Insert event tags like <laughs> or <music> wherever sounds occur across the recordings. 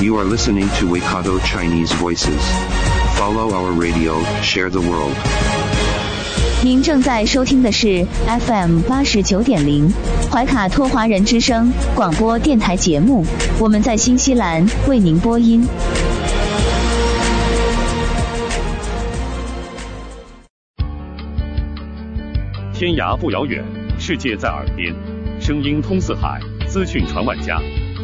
You are listening to Waikato Chinese Voices. Follow our radio, share the world. 您正在收听的是 FM 八十九点零怀卡托华人之声广播电台节目，我们在新西兰为您播音。天涯不遥远，世界在耳边，声音通四海，资讯传万家。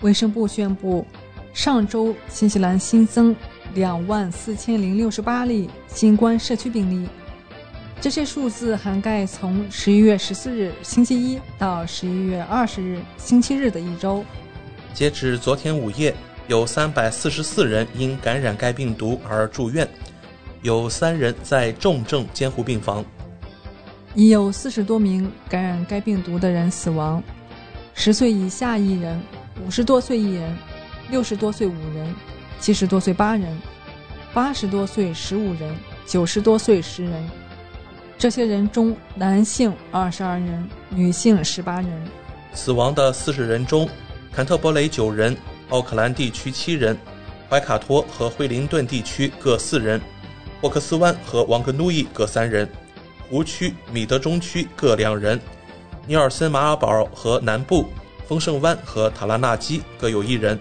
卫生部宣布，上周新西兰新增两万四千零六十八例新冠社区病例。这些数字涵盖从十一月十四日星期一到十一月二十日星期日的一周。截至昨天午夜，有三百四十四人因感染该病毒而住院，有三人在重症监护病房。已有四十多名感染该病毒的人死亡，十岁以下一人，五十多岁一人，六十多岁五人，七十多岁八人，八十多岁十五人，九十多岁十人。这些人中，男性二十二人，女性十八人。死亡的四十人中，坎特伯雷九人，奥克兰地区七人，怀卡托和惠灵顿地区各四人，霍克斯湾和王格努伊各三人。湖区、米德中区各两人，尼尔森马尔堡和南部、丰盛湾和塔拉纳基各有一人。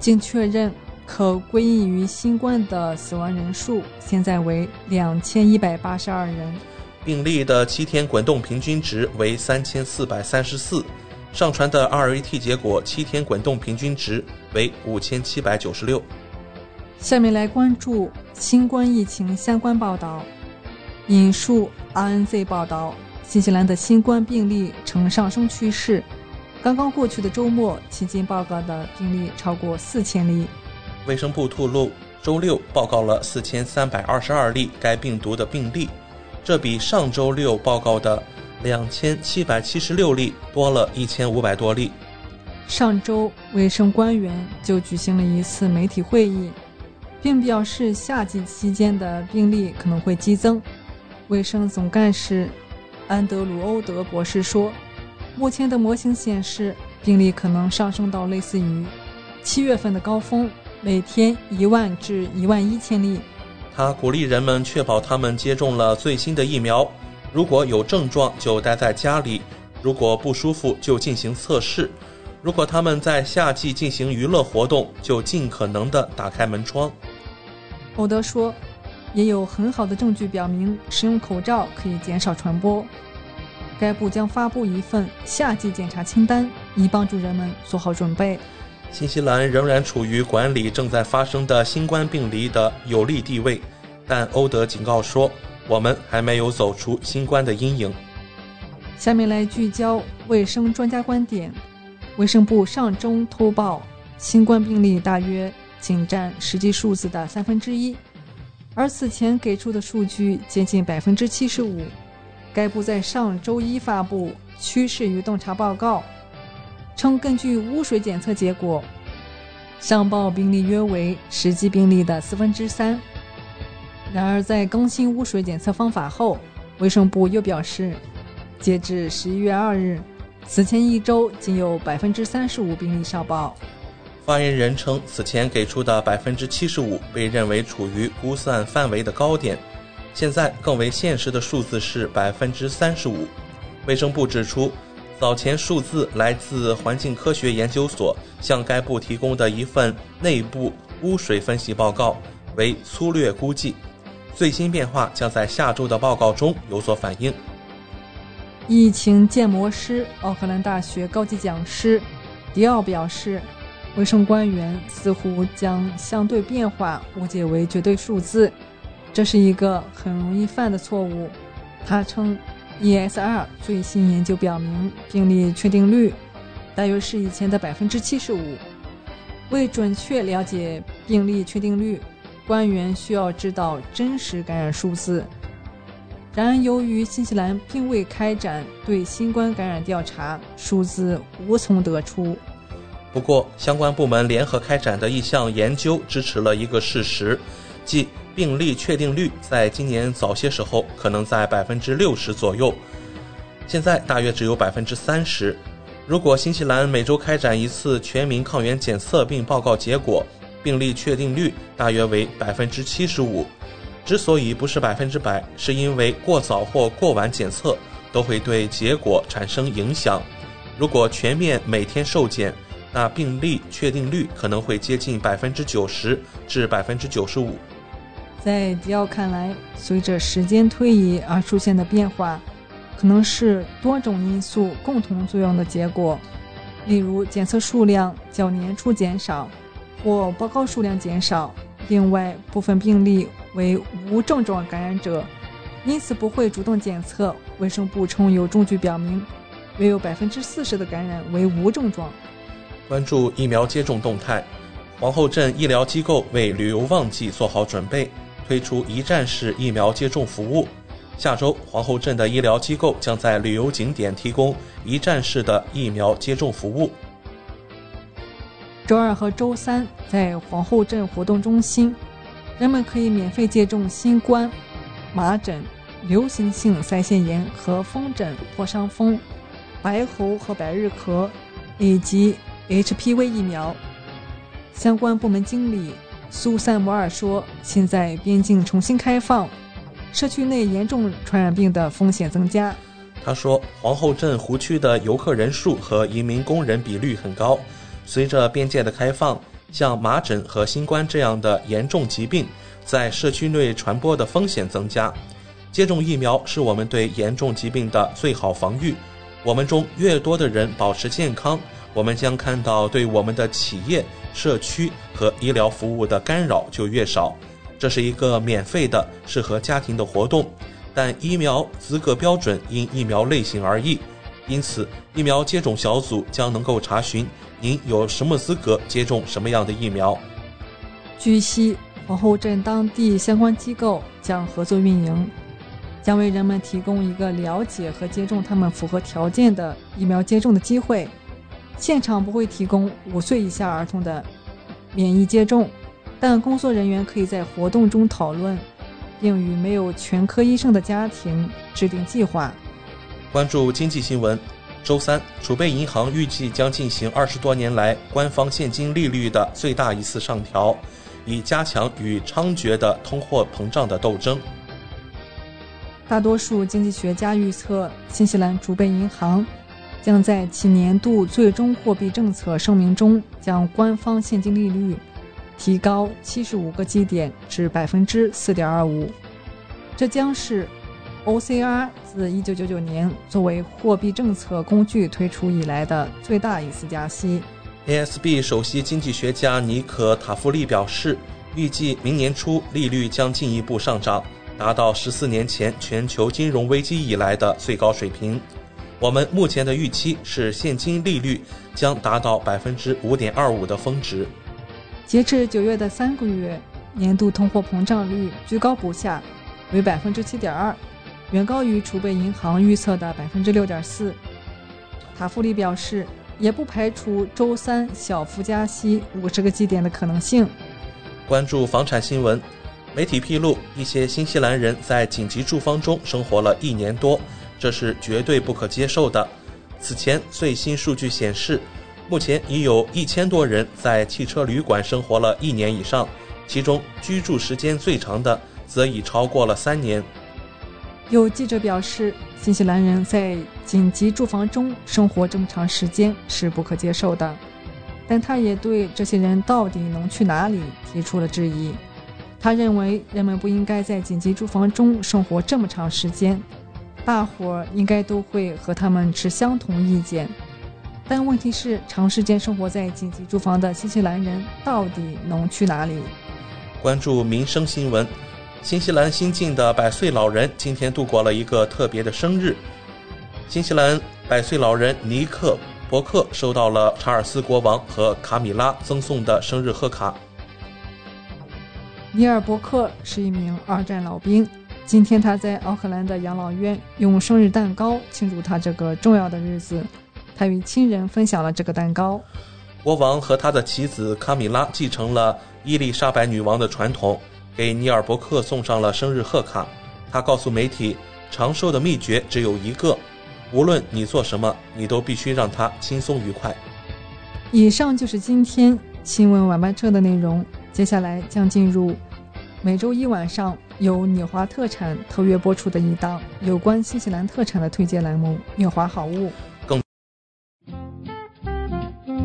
经确认，可归因于新冠的死亡人数现在为两千一百八十二人，病例的七天滚动平均值为三千四百三十四，上传的 RAT 结果七天滚动平均值为五千七百九十六。下面来关注新冠疫情相关报道。引述 RNZ 报道，新西兰的新冠病例呈上升趋势。刚刚过去的周末，迄今报告的病例超过四千例。卫生部透露，周六报告了四千三百二十二例该病毒的病例，这比上周六报告的两千七百七十六例多了一千五百多例。上周，卫生官员就举行了一次媒体会议，并表示夏季期间的病例可能会激增。卫生总干事安德鲁·欧德博士说：“目前的模型显示，病例可能上升到类似于七月份的高峰，每天一万至一万一千例。”他鼓励人们确保他们接种了最新的疫苗，如果有症状就待在家里，如果不舒服就进行测试，如果他们在夏季进行娱乐活动，就尽可能的打开门窗。欧德说。也有很好的证据表明，使用口罩可以减少传播。该部将发布一份夏季检查清单，以帮助人们做好准备。新西兰仍然处于管理正在发生的新冠病例的有利地位，但欧德警告说，我们还没有走出新冠的阴影。下面来聚焦卫生专家观点。卫生部上周通报，新冠病例大约仅占实际数字的三分之一。而此前给出的数据接近百分之七十五。该部在上周一发布趋势与洞察报告，称根据污水检测结果，上报病例约为实际病例的四分之三。然而，在更新污水检测方法后，卫生部又表示，截至十一月二日，此前一周仅有百分之三十五病例上报。发言人称，此前给出的百分之七十五被认为处于估算范围的高点，现在更为现实的数字是百分之三十五。卫生部指出，早前数字来自环境科学研究所向该部提供的一份内部污水分析报告，为粗略估计。最新变化将在下周的报告中有所反映。疫情建模师、奥克兰大学高级讲师迪奥表示，卫生官员似乎将相对变化误解为绝对数字，这是一个很容易犯的错误。他称，ESR 最新研究表明，病例确定率大约是以前的百分之七十五。为准确了解病例确定率，官员需要知道真实感染数字。然而，由于新西兰并未开展对新冠感染调查，数字无从得出。不过，相关部门联合开展的一项研究支持了一个事实，即病例确定率在今年早些时候可能在百分之六十左右，现在大约只有百分之三十。如果新西兰每周开展一次全民抗原检测并报告结果，病例确定率大约为百分之七十五。之所以不是百分之百，是因为过早或过晚检测都会对结果产生影响。如果全面每天受检，那病例确定率可能会接近百分之九十至百分之九十五。在迪奥看来，随着时间推移而出现的变化，可能是多种因素共同作用的结果，例如检测数量较年初减少，或报告数量减少。另外，部分病例为无症状感染者，因此不会主动检测。卫生部称有证据表明，约有百分之四十的感染为无症状。关注疫苗接种动态，皇后镇医疗机构为旅游旺季做好准备，推出一站式疫苗接种服务。下周，皇后镇的医疗机构将在旅游景点提供一站式的疫苗接种服务。周二和周三，在皇后镇活动中心，人们可以免费接种新冠、麻疹、流行性腮腺炎和风疹、破伤风、白喉和百日咳以及 HPV 疫苗。相关部门经理苏珊·摩尔说：“现在边境重新开放，社区内严重传染病的风险增加。”他说：“皇后镇湖区的游客人数和移民工人比率很高。”随着边界的开放，像麻疹和新冠这样的严重疾病在社区内传播的风险增加。接种疫苗是我们对严重疾病的最好防御。我们中越多的人保持健康，我们将看到对我们的企业、社区和医疗服务的干扰就越少。这是一个免费的、适合家庭的活动，但疫苗资格标准因疫苗类型而异，因此疫苗接种小组将能够查询。您有什么资格接种什么样的疫苗？据悉，皇后镇当地相关机构将合作运营，将为人们提供一个了解和接种他们符合条件的疫苗接种的机会。现场不会提供五岁以下儿童的免疫接种，但工作人员可以在活动中讨论，并与没有全科医生的家庭制定计划。关注经济新闻。周三，储备银行预计将进行二十多年来官方现金利率的最大一次上调，以加强与猖獗的通货膨胀的斗争。大多数经济学家预测，新西兰储备银行将在其年度最终货币政策声明中将官方现金利率提高七十五个基点至百分之四点二五，这将是。OCR 自1999年作为货币政策工具推出以来的最大一次加息。ASB 首席经济学家尼可·塔夫利表示，预计明年初利率将进一步上涨，达到十四年前全球金融危机以来的最高水平。我们目前的预期是现金利率将达到百分之五点二五的峰值。截至九月的三个月，年度通货膨胀率居高不下，为百分之七点二。远高于储备银行预测的百分之六点四。塔夫利表示，也不排除周三小幅加息五十个基点的可能性。关注房产新闻，媒体披露，一些新西兰人在紧急住房中生活了一年多，这是绝对不可接受的。此前最新数据显示，目前已有一千多人在汽车旅馆生活了一年以上，其中居住时间最长的则已超过了三年。有记者表示，新西兰人在紧急住房中生活这么长时间是不可接受的。但他也对这些人到底能去哪里提出了质疑。他认为人们不应该在紧急住房中生活这么长时间，大伙儿应该都会和他们持相同意见。但问题是，长时间生活在紧急住房的新西兰人到底能去哪里？关注民生新闻，新西兰新晋的百岁老人今天度过了一个特别的生日。新西兰百岁老人尼克·伯克收到了查尔斯国王和卡米拉赠送的生日贺卡。尼尔·伯克是一名二战老兵，今天他在奥克兰的养老院用生日蛋糕庆祝他这个重要的日子。他与亲人分享了这个蛋糕。国王和他的妻子卡米拉继承了伊丽莎白女王的传统，给尼尔·伯克送上了生日贺卡。他告诉媒体，长寿的秘诀只有一个：无论你做什么，你都必须让它轻松愉快。以上就是今天新闻晚班车的内容。接下来将进入每周一晚上由纽华特产特约播出的一档有关新西兰特产的推荐栏目《纽华好物》。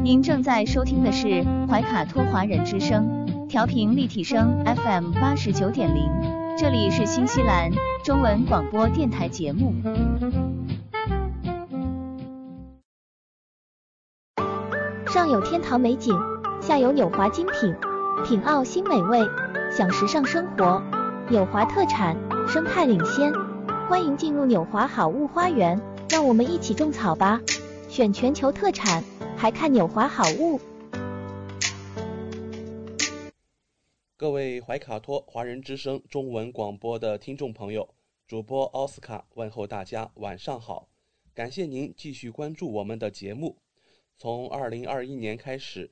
您正在收听的是怀卡托华人之声，调频立体声 FM 八十九点零，这里是新西兰中文广播电台节目。上有天堂美景，下有纽华精品，品澳新美味，享时尚生活。纽华特产，生态领先，欢迎进入纽华好物花园，让我们一起种草吧！选全球特产。还看纽华好物。各位怀卡托华人之声中文广播的听众朋友，主播奥斯卡问候大家晚上好，感谢您继续关注我们的节目。从二零二一年开始，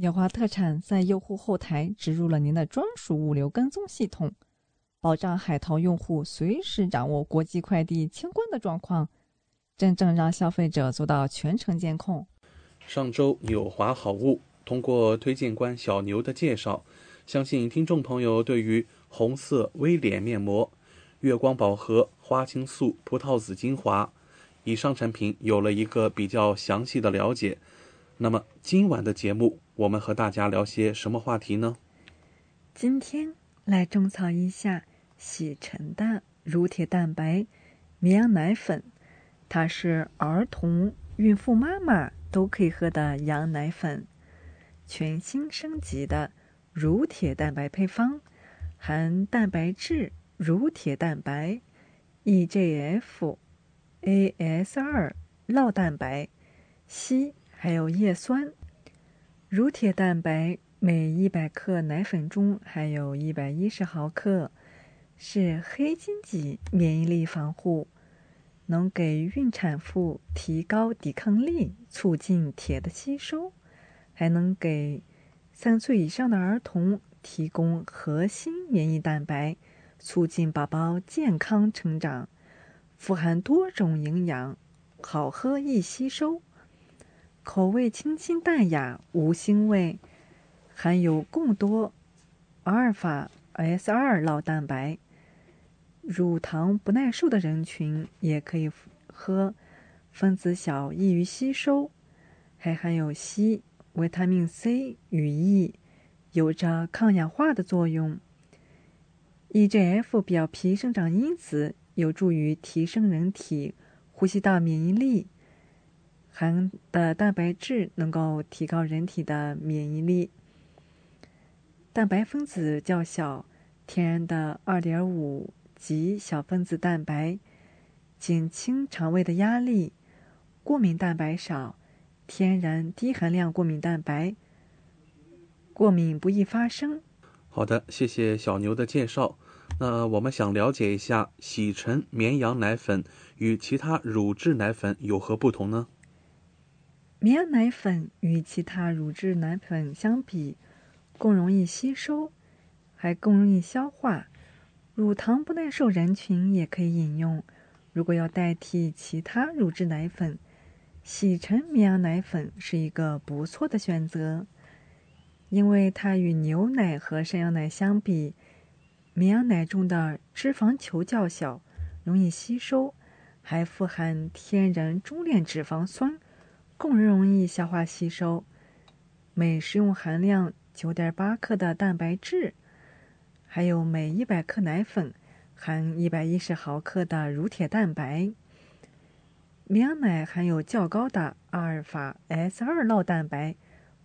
纽华特产在用户后台植入了您的专属物流跟踪系统，保障海淘用户随时掌握国际快递清关的状况。真正让消费者做到全程监控。上周纽华好物通过推荐官小牛的介绍，相信听众朋友对于红色微脸面膜、月光宝盒花青素葡萄籽精华以上产品有了一个比较详细的了解。那么今晚的节目，我们和大家聊些什么话题呢？今天来种草一下喜臣的乳铁蛋白绵羊奶粉，它是儿童、孕妇妈妈都可以喝的羊奶粉，全新升级的乳铁蛋白配方。含蛋白质、乳铁蛋白、EGF、AS2 酪蛋白、硒，还有叶酸。乳铁蛋白每100克奶粉中含有一百一十毫克，是黑金级免疫力防护，能给孕产妇提高抵抗力，促进铁的吸收，还能给三岁以上的儿童。提供核心免疫蛋白，促进宝宝健康成长，富含多种营养，好喝易吸收，口味清新淡雅无腥味，含有更多阿尔法 S 二酪蛋白，乳糖不耐受的人群也可以喝，分子小易于吸收，还含有硒、维他命 C 与 E。有着抗氧化的作用。EGF 表皮生长因子有助于提升人体呼吸道免疫力，含的蛋白质能够提高人体的免疫力。蛋白分子较小，天然的2.5级小分子蛋白，减轻肠胃的压力。过敏蛋白少，天然低含量过敏蛋白。过敏不易发生。好的，谢谢小牛的介绍。那我们想了解一下，喜臣绵羊奶粉与其他乳制奶粉有何不同呢？绵羊奶粉与其他乳制奶粉相比，更容易吸收，还更容易消化。乳糖不耐受人群也可以饮用。如果要代替其他乳制奶粉，喜臣绵羊奶粉是一个不错的选择。因为它与牛奶和山羊奶相比，绵羊奶中的脂肪球较小，容易吸收，还富含天然中链脂肪酸，更容易消化吸收。每食用含量九点八克的蛋白质，还有每一百克奶粉含一百一十毫克的乳铁蛋白。绵羊奶含有较高的阿尔法 S 二酪蛋白。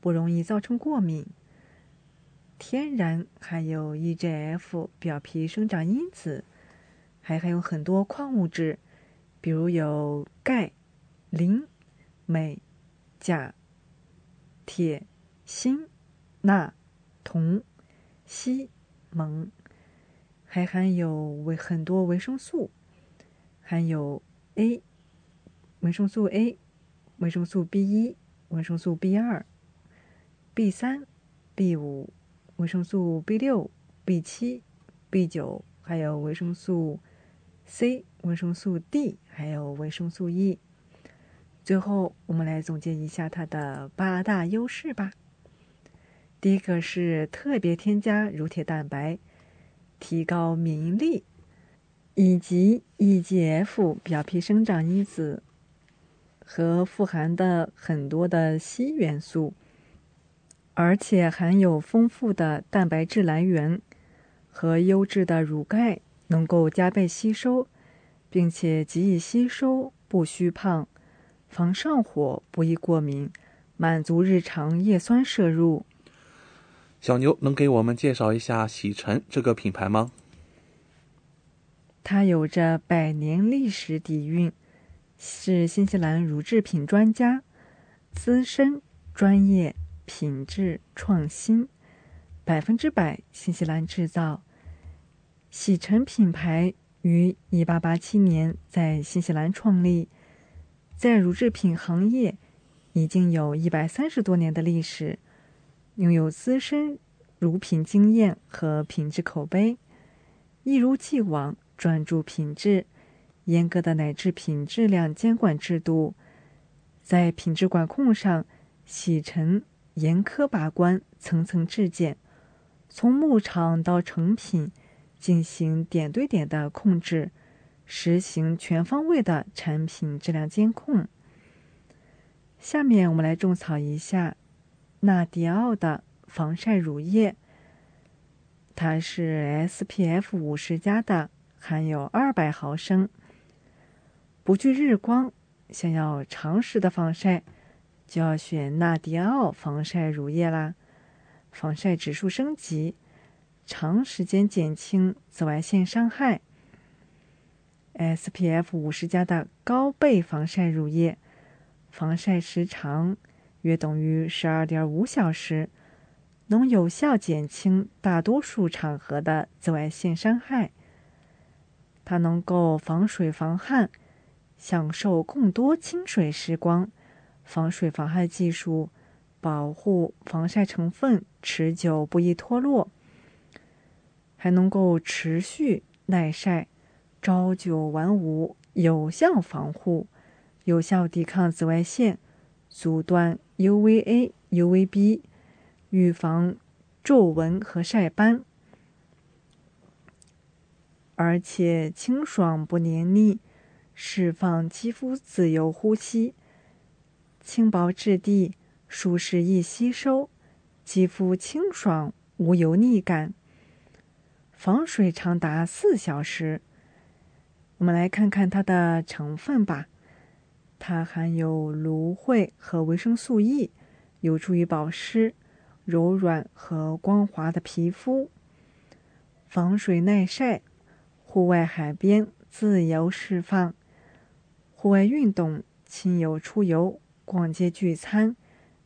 不容易造成过敏。天然含有 EGF 表皮生长因子，还含有很多矿物质，比如有钙、磷、镁、钾、铁、锌、钠、铜、硒、锰，还含有维很多维生素，含有 A、维生素 A、维生素 B 一、维生素 B 二。B 三、B 五、维生素 B 六、B 七、B 九，还有维生素 C、维生素 D，还有维生素 E。最后，我们来总结一下它的八大优势吧。第一个是特别添加乳铁蛋白，提高免疫力，以及 EGF 表皮生长因子和富含的很多的硒元素。而且含有丰富的蛋白质来源和优质的乳钙，能够加倍吸收，并且极易吸收，不虚胖，防上火，不易过敏，满足日常叶酸摄入。小牛能给我们介绍一下喜臣这个品牌吗？它有着百年历史底蕴，是新西兰乳制品专家，资深专业。品质创新，百分之百新西兰制造。喜臣品牌于一八八七年在新西兰创立，在乳制品行业已经有一百三十多年的历史，拥有资深乳品经验和品质口碑，一如既往专注品质，严格的奶制品质量监管制度，在品质管控上，洗尘严苛把关，层层质检，从牧场到成品进行点对点的控制，实行全方位的产品质量监控。下面我们来种草一下纳迪奥的防晒乳液，它是 SPF 五十加的，含有二百毫升。不惧日光，想要长时的防晒，就要选纳迪奥防晒乳液啦。防晒指数升级，长时间减轻紫外线伤害。SPF 五十加的高倍防晒乳液，防晒时长约等于十二点五小时，能有效减轻大多数场合的紫外线伤害。它能够防水防汗。享受更多清水时光，防水防汗技术保护防晒成分持久不易脱落，还能够持续耐晒，朝九晚五，有效防护，有效抵抗紫外线，阻断 UVA、UVB，预防皱纹和晒斑，而且清爽不黏腻。释放肌肤自由呼吸，轻薄质地，舒适易吸收，肌肤清爽无油腻感，防水长达四小时。我们来看看它的成分吧。它含有芦荟和维生素 E，有助于保湿、柔软和光滑的皮肤，防水耐晒，户外海边自由释放。户外运动、亲友出游、逛街聚餐、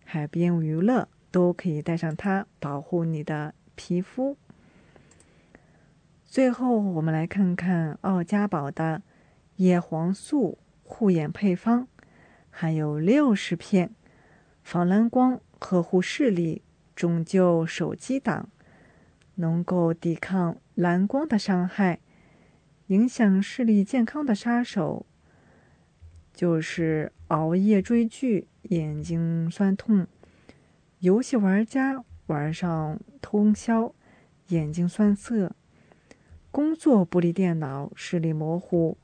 海边娱乐，都可以带上它，保护你的皮肤。最后，我们来看看奥家宝的叶黄素护眼配方，含有六十片，防蓝光、呵护视力、拯救手机党，能够抵抗蓝光的伤害，影响视力健康的杀手。就是熬夜追剧，眼睛酸痛；游戏玩家玩上通宵，眼睛酸涩；工作不离电脑，视力模糊。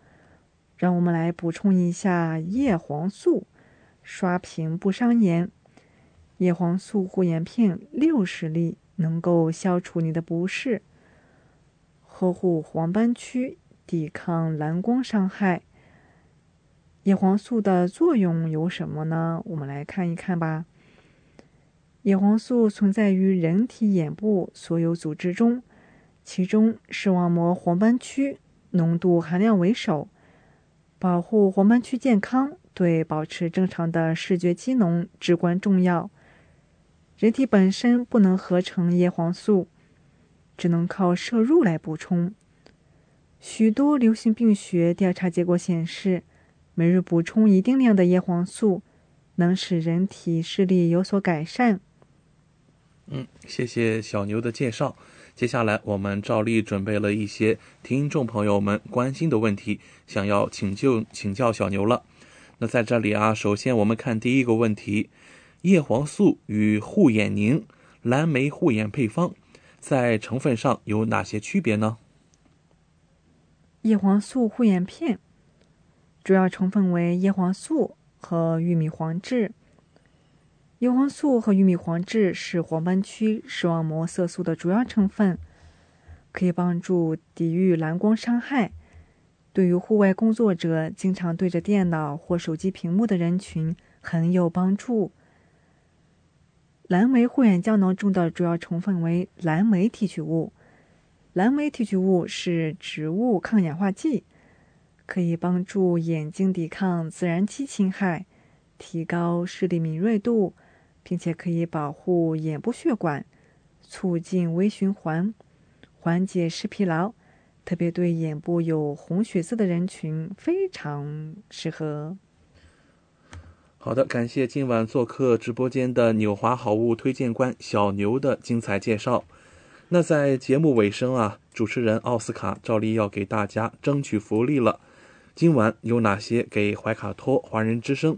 让我们来补充一下叶黄素，刷屏不伤眼。叶黄素护眼片六十粒，能够消除你的不适，呵护黄斑区，抵抗蓝光伤害。叶黄素的作用有什么呢？我们来看一看吧。叶黄素存在于人体眼部所有组织中，其中视网膜黄斑区浓度含量为首。保护黄斑区健康，对保持正常的视觉机能至关重要。人体本身不能合成叶黄素，只能靠摄入来补充。许多流行病学调查结果显示。每日补充一定量的叶黄素，能使人体视力有所改善。嗯，谢谢小牛的介绍。接下来，我们照例准备了一些听众朋友们关心的问题，想要请就请教小牛了。那在这里啊，首先我们看第一个问题：叶黄素与护眼宁、蓝莓护眼配方在成分上有哪些区别呢？叶黄素护眼片。主要成分为叶黄素和玉米黄质。叶黄素和玉米黄质是黄斑区视网膜色素的主要成分，可以帮助抵御蓝光伤害。对于户外工作者、经常对着电脑或手机屏幕的人群很有帮助。蓝莓护眼胶囊中的主要成分为蓝莓提取物。蓝莓提取物是植物抗氧化剂。可以帮助眼睛抵抗自然期侵害，提高视力敏锐度，并且可以保护眼部血管，促进微循环，缓解视疲劳。特别对眼部有红血丝的人群非常适合。好的，感谢今晚做客直播间的纽华好物推荐官小牛的精彩介绍。那在节目尾声啊，主持人奥斯卡照例要给大家争取福利了。今晚有哪些给怀卡托华人之声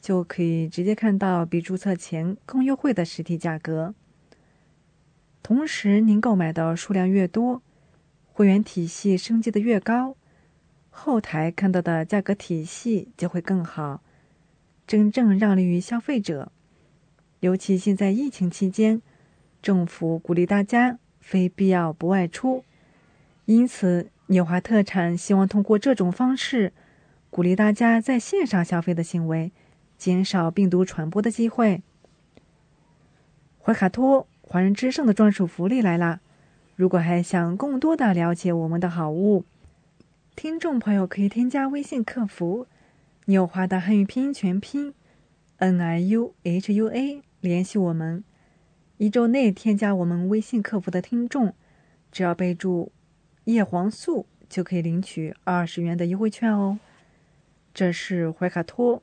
就可以直接看到比注册前更优惠的实体价格。同时，您购买的数量越多，会员体系升级的越高，后台看到的价格体系就会更好，真正让利于消费者。尤其现在疫情期间，政府鼓励大家非必要不外出，因此纽华特产希望通过这种方式，鼓励大家在线上消费的行为。减少病毒传播的机会。怀卡托华人之声的专属福利来啦！如果还想更多的了解我们的好物，听众朋友可以添加微信客服“纽华”的汉语拼音全拼 “n i u h u a” 联系我们。一周内添加我们微信客服的听众，只要备注“叶黄素”，就可以领取二十元的优惠券哦。这是怀卡托。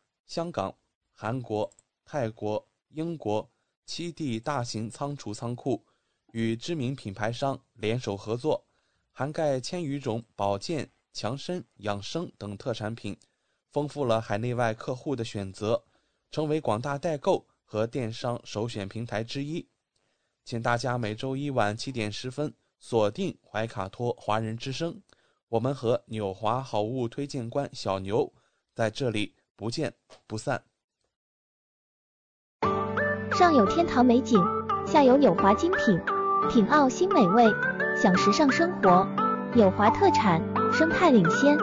香港、韩国、泰国、英国七地大型仓储仓库，与知名品牌商联手合作，涵盖千余种保健、强身、养生等特产品，丰富了海内外客户的选择，成为广大代购和电商首选平台之一。请大家每周一晚七点十分锁定怀卡托华人之声，我们和纽华好物推荐官小牛在这里。不见不散。上有天堂美景，下有纽华精品，品澳新美味，享时尚生活。纽华特产，生态领先，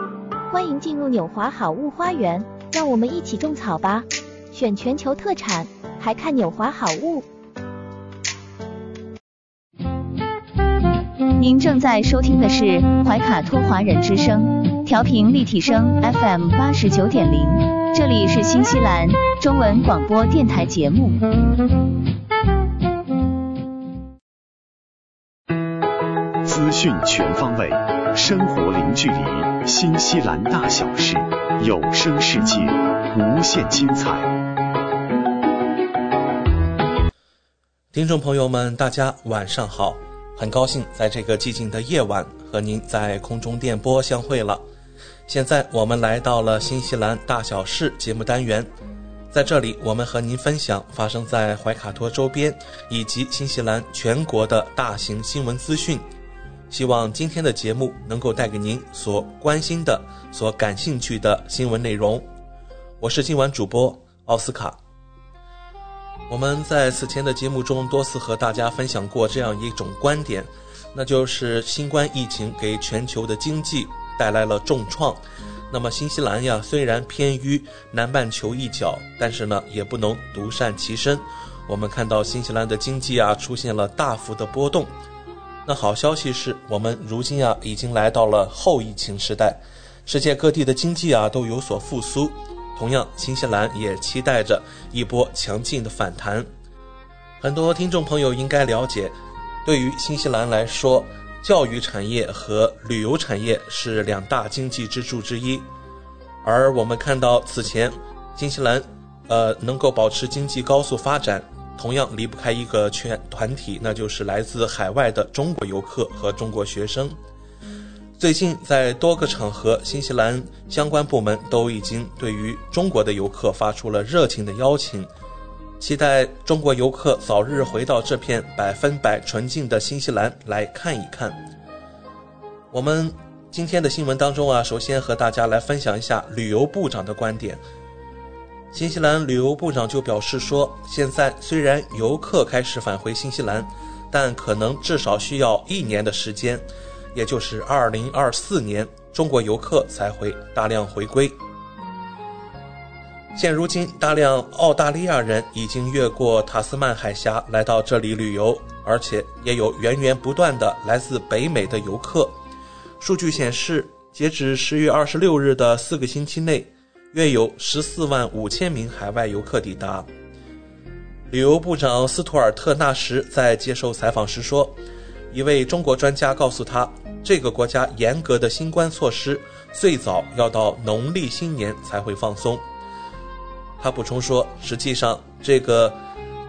欢迎进入纽华好物花园，让我们一起种草吧！选全球特产，还看纽华好物。您正在收听的是怀卡托华人之声，调频立体声 FM 八十九点零。这里是新西兰中文广播电台节目。资讯全方位，生活零距离，新西兰大小事，有声世界，无限精彩。听众朋友们，大家晚上好，很高兴在这个寂静的夜晚和您在空中电波相会了。现在我们来到了新西兰大小事节目单元，在这里我们和您分享发生在怀卡托周边以及新西兰全国的大型新闻资讯。希望今天的节目能够带给您所关心的、所感兴趣的新闻内容。我是今晚主播奥斯卡。我们在此前的节目中多次和大家分享过这样一种观点，那就是新冠疫情给全球的经济。带来了重创，那么新西兰呀，虽然偏于南半球一角，但是呢，也不能独善其身。我们看到新西兰的经济啊，出现了大幅的波动。那好消息是我们如今啊，已经来到了后疫情时代，世界各地的经济啊都有所复苏。同样，新西兰也期待着一波强劲的反弹。很多听众朋友应该了解，对于新西兰来说。教育产业和旅游产业是两大经济支柱之一，而我们看到此前，新西兰呃能够保持经济高速发展，同样离不开一个全团体，那就是来自海外的中国游客和中国学生。最近在多个场合，新西兰相关部门都已经对于中国的游客发出了热情的邀请，期待中国游客早日回到这片百分百纯净的新西兰来看一看。我们今天的新闻当中啊，首先和大家来分享一下旅游部长的观点。新西兰旅游部长就表示说，现在虽然游客开始返回新西兰，但可能至少需要一年的时间。也就是二零二四年，中国游客才会大量回归。现如今，大量澳大利亚人已经越过塔斯曼海峡来到这里旅游，而且也有源源不断的来自北美的游客。数据显示，截止十月二十六日的四个星期内，约有十四万五千名海外游客抵达。旅游部长斯图尔特·纳什在接受采访时说。一位中国专家告诉他，这个国家严格的新冠措施最早要到农历新年才会放松。他补充说，实际上，这个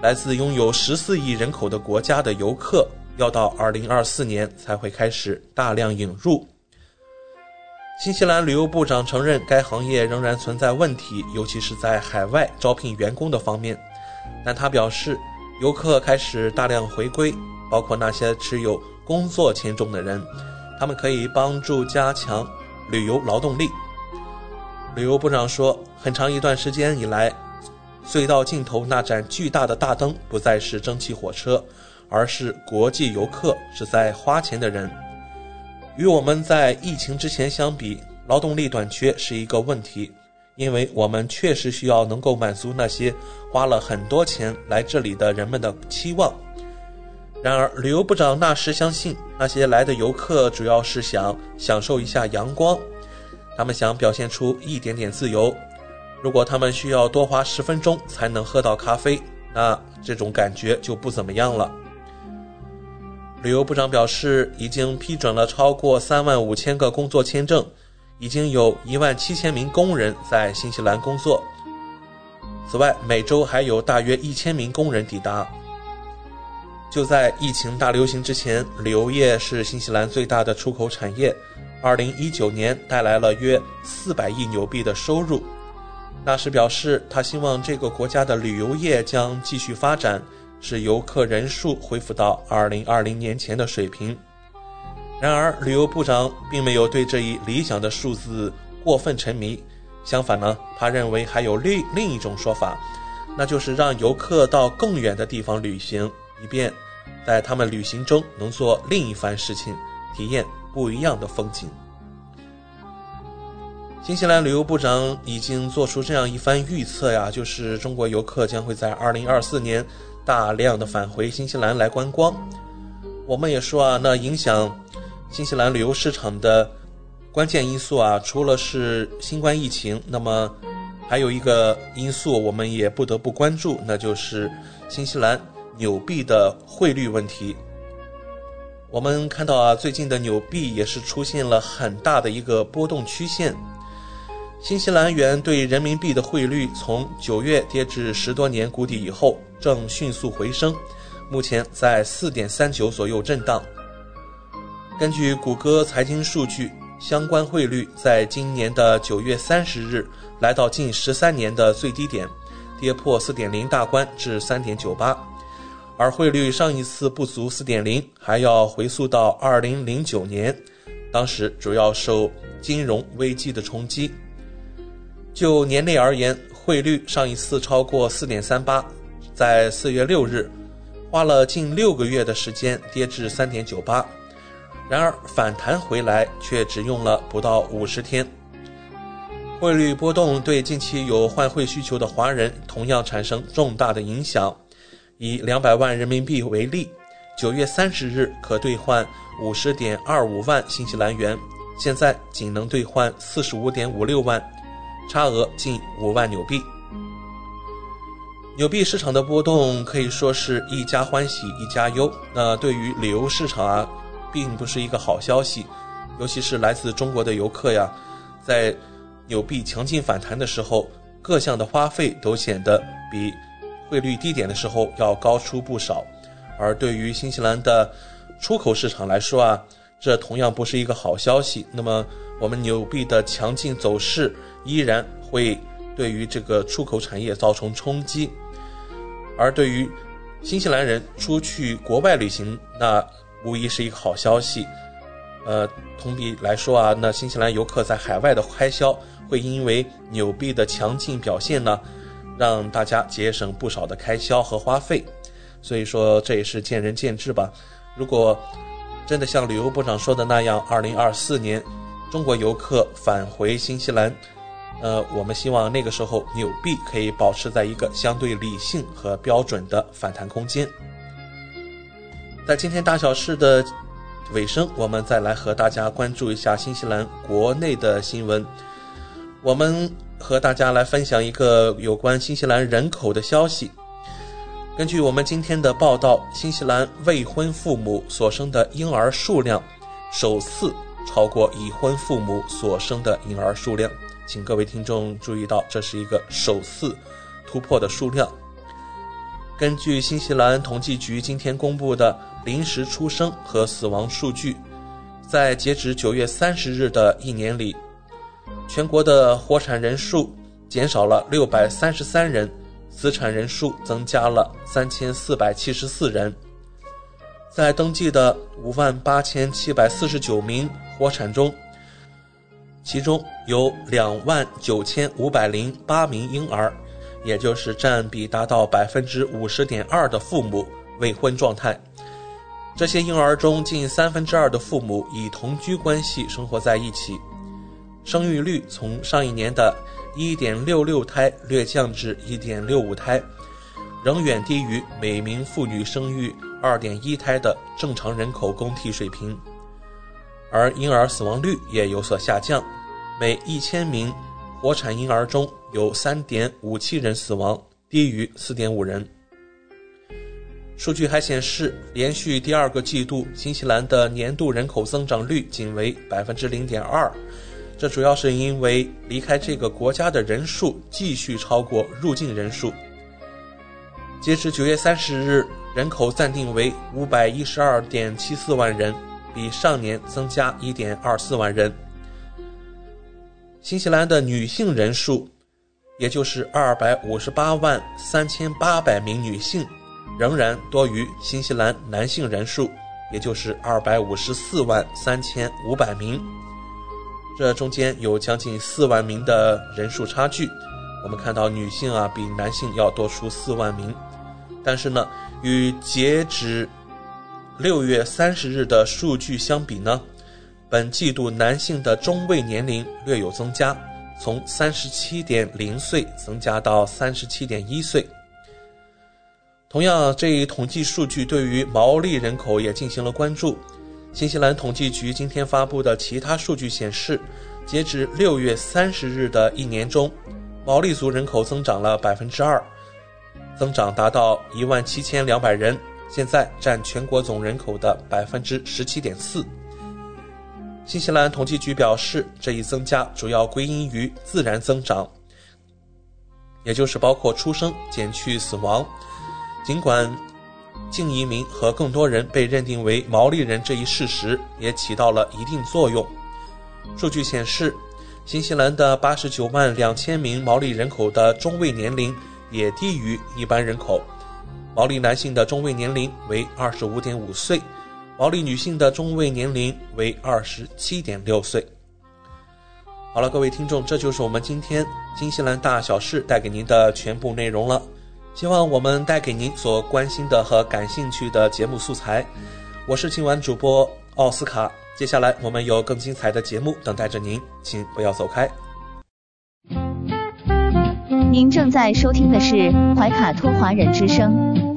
来自拥有十四亿人口的国家的游客要到二零二四年才会开始大量引入。新西兰旅游部长承认，该行业仍然存在问题，尤其是在海外招聘员工的方面。但他表示，游客开始大量回归。包括那些持有工作签证的人，他们可以帮助加强旅游劳动力。旅游部长说，很长一段时间以来，隧道尽头那盏巨大的大灯不再是蒸汽火车，而是国际游客，是在花钱的人。与我们在疫情之前相比，劳动力短缺是一个问题，因为我们确实需要能够满足那些花了很多钱来这里的人们的期望。然而，旅游部长纳什相信，那些来的游客主要是想享受一下阳光，他们想表现出一点点自由。如果他们需要多花十分钟才能喝到咖啡，那这种感觉就不怎么样了。旅游部长表示，已经批准了超过三万五千个工作签证，已经有一万七千名工人在新西兰工作。此外，每周还有大约一千名工人抵达。就在疫情大流行之前，旅游业是新西兰最大的出口产业。二零一九年带来了约四百亿纽币的收入。纳什表示，他希望这个国家的旅游业将继续发展，使游客人数恢复到二零二零年前的水平。然而，旅游部长并没有对这一理想的数字过分沉迷。相反呢，他认为还有另另一种说法，那就是让游客到更远的地方旅行。以便在他们旅行中能做另一番事情，体验不一样的风景。新西兰旅游部长已经做出这样一番预测呀，就是中国游客将会在二零二四年大量的返回新西兰来观光。我们也说啊，那影响新西兰旅游市场的关键因素啊，除了是新冠疫情，那么还有一个因素我们也不得不关注，那就是新西兰。纽币的汇率问题，我们看到啊，最近的纽币也是出现了很大的一个波动曲线。新西兰元对人民币的汇率从九月跌至十多年谷底以后，正迅速回升，目前在四点三九左右震荡。根据谷歌财经数据，相关汇率在今年的九月三十日来到近十三年的最低点，跌破四点零大关至三点九八。而汇率上一次不足四点零，还要回溯到二零零九年，当时主要受金融危机的冲击。就年内而言，汇率上一次超过四点三八，在四月六日，花了近六个月的时间跌至三点九八，然而反弹回来却只用了不到五十天。汇率波动对近期有换汇需求的华人同样产生重大的影响。以两百万人民币为例，九月三十日可兑换五十点二五万新西兰元，现在仅能兑换四十五点五六万，差额近五万纽币。纽币市场的波动可以说是一家欢喜一家忧。那对于旅游市场啊，并不是一个好消息，尤其是来自中国的游客呀，在纽币强劲反弹的时候，各项的花费都显得比汇率低点的时候要高出不少。而对于新西兰的出口市场来说啊，这同样不是一个好消息。那么，我们纽币的强劲走势依然会对于这个出口产业造成冲击。而对于新西兰人出去国外旅行，那无疑是一个好消息。呃，同比来说啊，那新西兰游客在海外的开销会因为纽币的强劲表现呢，让大家节省不少的开销和花费。所以说，这也是见仁见智吧。如果真的像旅游部长说的那样，二零二四年中国游客返回新西兰，呃，我们希望那个时候纽币可以保持在一个相对理性和标准的反弹空间。在今天大小事的尾声，我们再来和大家关注一下新西兰国内的新闻。我们和大家来分享一个有关新西兰人口的消息。根据我们今天的报道，新西兰未婚父母所生的婴儿数量首次超过已婚父母所生的婴儿数量。请各位听众注意到，这是一个首次突破的数量。根据新西兰统计局今天公布的临时出生和死亡数据，在截止九月三十日的一年里，全国的活产人数减少了六百三十三人。死产人数增加了三千四百七十四人，在登记的五万八千七百四十九名国产中，其中有两万九千五百零八名婴儿，也就是占比达到百分之五十点二的父母未婚状态。这些婴儿中，近三分之二的父母以同居关系生活在一起，生育率从上一年的。一点六六胎略降至一点六五胎，仍远低于每名妇女生育二点一胎的正常人口供替水平，而婴儿死亡率也有所下降，每一千名活产婴儿中有三点五七人死亡，低于四点五人。数据还显示，连续第二个季度，新西兰的年度人口增长率仅为百分之零点二。这主要是因为离开这个国家的人数继续超过入境人数。截至九月三十日，人口暂定为五百一十二点七四万人，比上年增加一点二四万人。新西兰的女性人数，也就是二百五十八万三千八百名女性，仍然多于新西兰男性人数，也就是二百五十四万三千五百名。这中间有将近四万名的人数差距，我们看到女性啊比男性要多出四万名，但是呢，与截止六月三十日的数据相比呢，本季度男性的中位年龄略有增加，从三十七点零岁增加到三十七点一岁。同样，这一统计数据对于毛利人口也进行了关注。新西兰统计局今天发布的其他数据显示，截至六月三十日的一年中，毛利族人口增长了百分之二，增长达到一万七千两百人，现在占全国总人口的百分之十七点四。新西兰统计局表示，这一增加主要归因于自然增长，也就是包括出生减去死亡，尽管。净移民和更多人被认定为毛利人这一事实也起到了一定作用。数据显示，新西兰的八十九万两千名毛利人口的中位年龄也低于一般人口。毛利男性的中位年龄为二十五点五岁，毛利女性的中位年龄为二十七点六岁。好了，各位听众，这就是我们今天新西兰大小事带给您的全部内容了。希望我们带给您所关心的和感兴趣的节目素材。我是今晚主播奥斯卡，接下来我们有更精彩的节目等待着您，请不要走开。您正在收听的是怀卡托华人之声，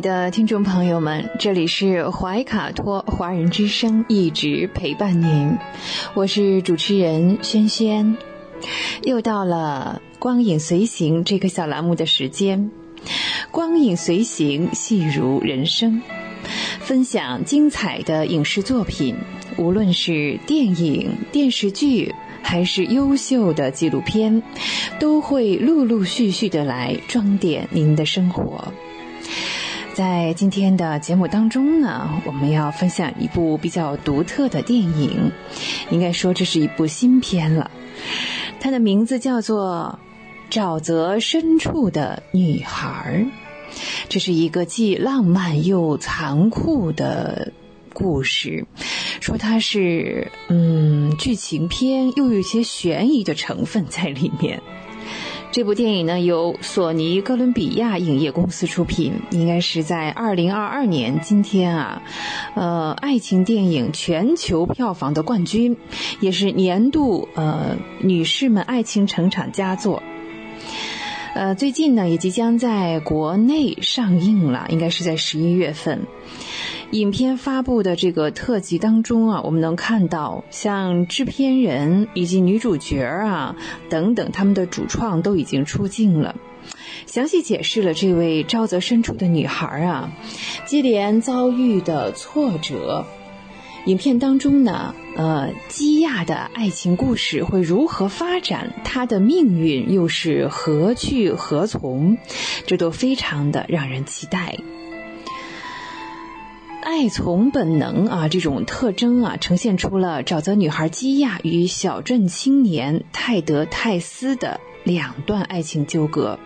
的听众朋友们，这里是怀卡托华人之声，一直陪伴您。我是主持人轩轩，又到了光影随行这个小栏目的时间。光影随行，戏如人生，分享精彩的影视作品，无论是电影、电视剧，还是优秀的纪录片，都会陆陆续续的来装点您的生活。在今天的节目当中呢，我们要分享一部比较独特的电影，应该说这是一部新片了。它的名字叫做《沼泽深处的女孩》，这是一个既浪漫又残酷的故事。说它是嗯剧情片，又有一些悬疑的成分在里面。这部电影呢，由索尼哥伦比亚影业公司出品，应该是在二零二二年今天啊，呃，爱情电影全球票房的冠军，也是年度呃女士们爱情成长佳作。呃，最近呢，也即将在国内上映了，应该是在十一月份。影片发布的这个特辑当中啊，我们能看到像制片人以及女主角啊等等，他们的主创都已经出镜了，详细解释了这位沼泽深处的女孩啊，接连遭遇的挫折。影片当中呢，呃，基亚的爱情故事会如何发展？她的命运又是何去何从？这都非常的让人期待。爱从本能啊，这种特征啊，呈现出了沼泽女孩基亚与小镇青年泰德泰斯的两段爱情纠葛。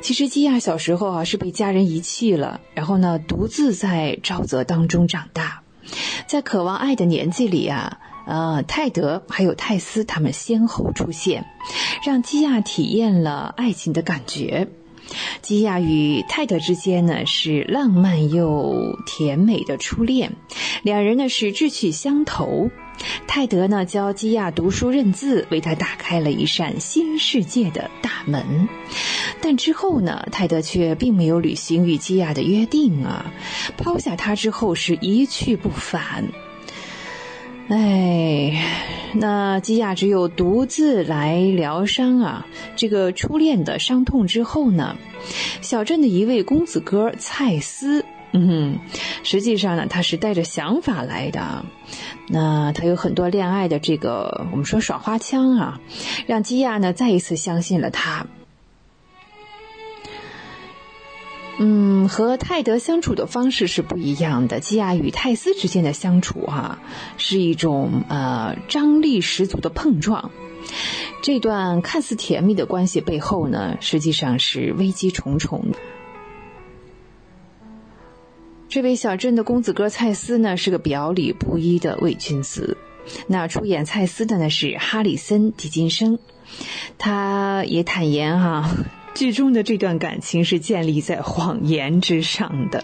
其实基亚小时候啊是被家人遗弃了，然后呢独自在沼泽当中长大，在渴望爱的年纪里啊，呃，泰德还有泰斯他们先后出现，让基亚体验了爱情的感觉。基亚与泰德之间呢是浪漫又甜美的初恋，两人呢是志趣相投。泰德呢教基亚读书认字，为他打开了一扇新世界的大门。但之后呢，泰德却并没有履行与基亚的约定啊，抛下他之后是一去不返。哎，那基亚只有独自来疗伤啊。这个初恋的伤痛之后呢，小镇的一位公子哥蔡斯，嗯，实际上呢，他是带着想法来的。那他有很多恋爱的这个，我们说耍花枪啊，让基亚呢再一次相信了他。嗯，和泰德相处的方式是不一样的。基亚与泰斯之间的相处，哈，是一种呃张力十足的碰撞。这段看似甜蜜的关系背后呢，实际上是危机重重。这位小镇的公子哥蔡斯呢，是个表里不一的伪君子。那出演蔡斯的呢是哈里森·狄金生，他也坦言哈。剧中的这段感情是建立在谎言之上的。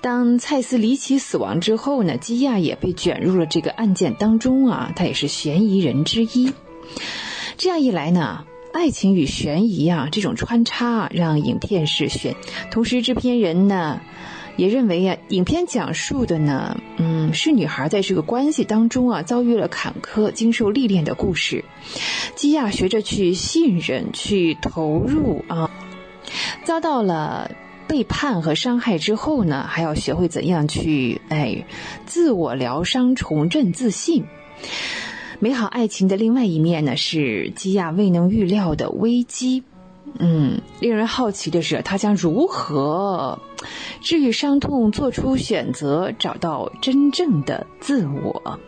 当蔡斯离奇死亡之后呢，基亚也被卷入了这个案件当中啊，他也是嫌疑人之一。这样一来呢，爱情与悬疑啊这种穿插，让影片是悬。同时，制片人呢。也认为呀，影片讲述的呢，嗯，是女孩在这个关系当中啊，遭遇了坎坷、经受历练的故事。基亚学着去信任、去投入啊，遭到了背叛和伤害之后呢，还要学会怎样去哎，自我疗伤、重振自信。美好爱情的另外一面呢，是基亚未能预料的危机。嗯，令人好奇的是，他将如何治愈伤痛，做出选择，找到真正的自我？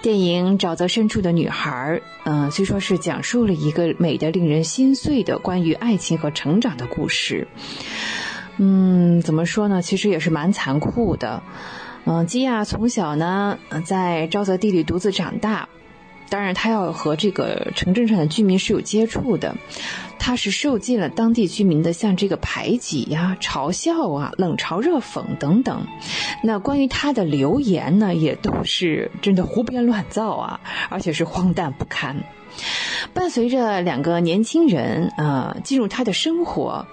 电影《沼泽深处的女孩》，嗯，虽说是讲述了一个美的令人心碎的关于爱情和成长的故事，嗯，怎么说呢？其实也是蛮残酷的。嗯，基亚从小呢在沼泽地里独自长大，当然他要和这个城镇上的居民是有接触的。他是受尽了当地居民的像这个排挤呀、嘲笑啊、冷嘲热讽等等。那关于他的留言呢，也都是真的胡编乱造啊，<laughs> 而且是荒诞不堪。伴随着两个年轻人啊进入他的生活，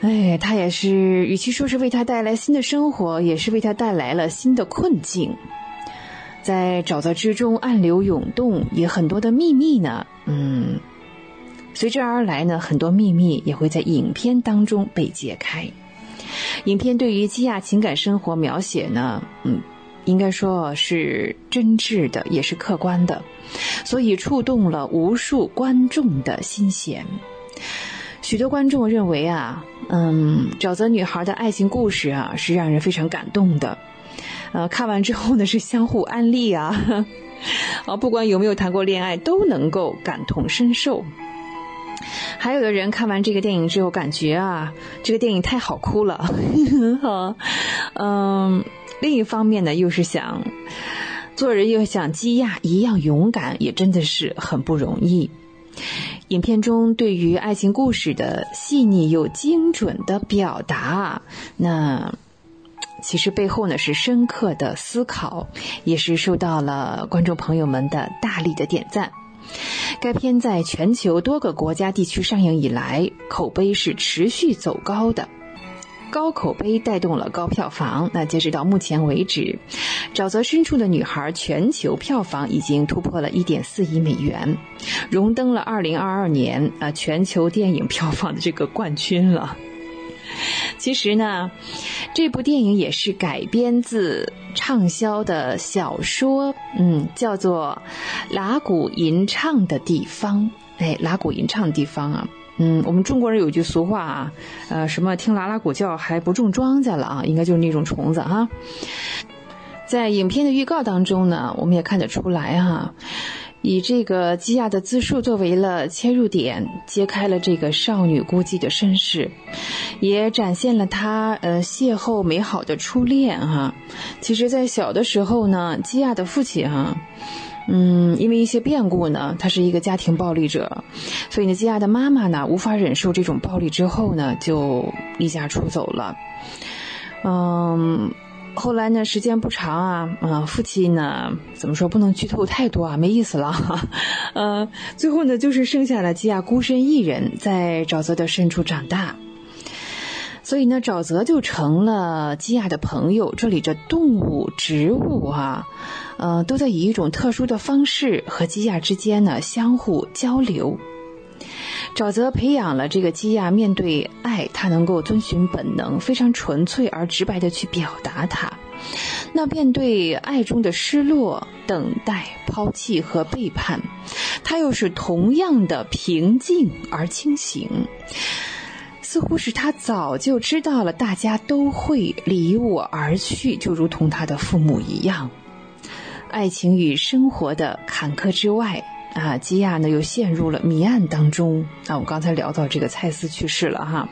哎，他也是与其说是为他带来新的生活，也是为他带来了新的困境。在沼泽之中，暗流涌动，也很多的秘密呢，嗯。随之而来呢，很多秘密也会在影片当中被揭开。影片对于基亚情感生活描写呢，嗯，应该说是真挚的，也是客观的，所以触动了无数观众的心弦。许多观众认为啊，嗯，沼泽女孩的爱情故事啊，是让人非常感动的。呃，看完之后呢，是相互安利啊，<laughs> 啊，不管有没有谈过恋爱，都能够感同身受。还有的人看完这个电影之后，感觉啊，这个电影太好哭了，嗯，另一方面呢，又是想做人又像基亚一样勇敢，也真的是很不容易。影片中对于爱情故事的细腻又精准的表达，那其实背后呢是深刻的思考，也是受到了观众朋友们的大力的点赞。该片在全球多个国家地区上映以来，口碑是持续走高的，高口碑带动了高票房。那截止到目前为止，《沼泽深处的女孩》全球票房已经突破了一点四亿美元，荣登了二零二二年啊全球电影票房的这个冠军了。其实呢，这部电影也是改编自畅销的小说，嗯，叫做《拉鼓吟唱的地方》。哎，拉鼓吟唱的地方啊，嗯，我们中国人有句俗话啊，呃，什么听拉拉鼓叫还不种庄稼了啊，应该就是那种虫子哈。在影片的预告当中呢，我们也看得出来哈。以这个基亚的自述作为了切入点，揭开了这个少女孤寂的身世，也展现了她呃邂逅美好的初恋哈。其实，在小的时候呢，基亚的父亲哈，嗯，因为一些变故呢，他是一个家庭暴力者，所以呢，基亚的妈妈呢无法忍受这种暴力之后呢，就离家出走了，嗯。后来呢，时间不长啊，啊，父亲呢，怎么说不能剧透太多啊，没意思了哈，<laughs> 呃，最后呢，就是剩下了基亚孤身一人在沼泽的深处长大，所以呢，沼泽就成了基亚的朋友，这里的动物、植物啊，呃，都在以一种特殊的方式和基亚之间呢相互交流。沼泽培养了这个基亚，面对爱，他能够遵循本能，非常纯粹而直白的去表达它。那面对爱中的失落、等待、抛弃和背叛，他又是同样的平静而清醒。似乎是他早就知道了，大家都会离我而去，就如同他的父母一样。爱情与生活的坎坷之外。啊，基亚呢又陷入了谜案当中。啊，我刚才聊到这个蔡司去世了哈，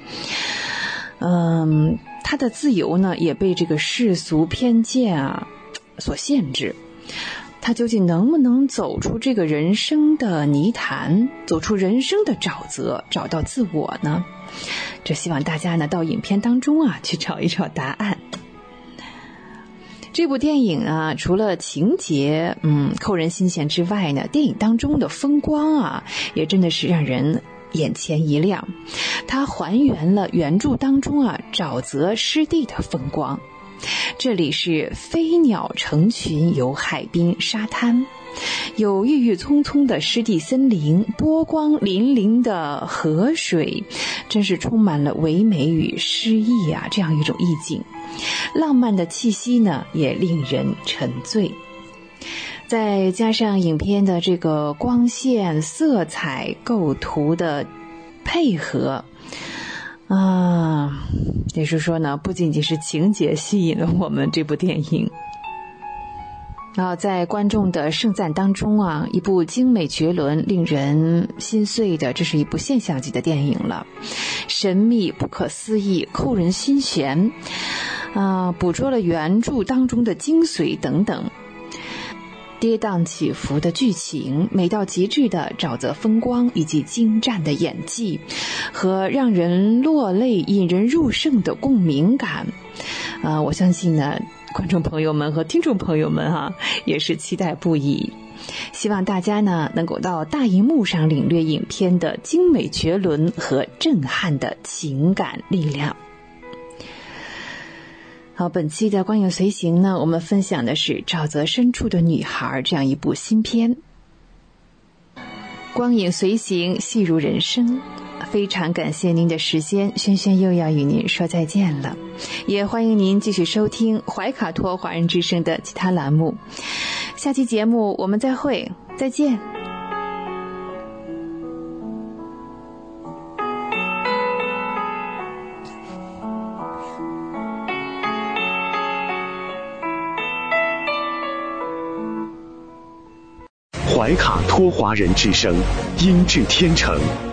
嗯，他的自由呢也被这个世俗偏见啊所限制。他究竟能不能走出这个人生的泥潭，走出人生的沼泽，找到自我呢？这希望大家呢到影片当中啊去找一找答案。这部电影啊，除了情节嗯扣人心弦之外呢，电影当中的风光啊，也真的是让人眼前一亮。它还原了原著当中啊沼泽湿地的风光。这里是飞鸟成群，游海滨沙滩，有郁郁葱葱的湿地森林，波光粼粼的河水，真是充满了唯美与诗意啊！这样一种意境。浪漫的气息呢，也令人沉醉。再加上影片的这个光线、色彩、构图的配合，啊，也是说呢，不仅仅是情节吸引了我们这部电影。啊，在观众的盛赞当中啊，一部精美绝伦、令人心碎的，这是一部现象级的电影了，神秘、不可思议、扣人心弦，啊，捕捉了原著当中的精髓等等。跌宕起伏的剧情，美到极致的沼泽风光，以及精湛的演技和让人落泪、引人入胜的共鸣感，啊，我相信呢。观众朋友们和听众朋友们哈，也是期待不已。希望大家呢能够到大荧幕上领略影片的精美绝伦和震撼的情感力量。好，本期的光影随行呢，我们分享的是《沼泽深处的女孩》这样一部新片。光影随行，戏如人生。非常感谢您的时间，轩轩又要与您说再见了，也欢迎您继续收听怀卡托华人之声的其他栏目。下期节目我们再会，再见。怀卡托华人之声，音质天成，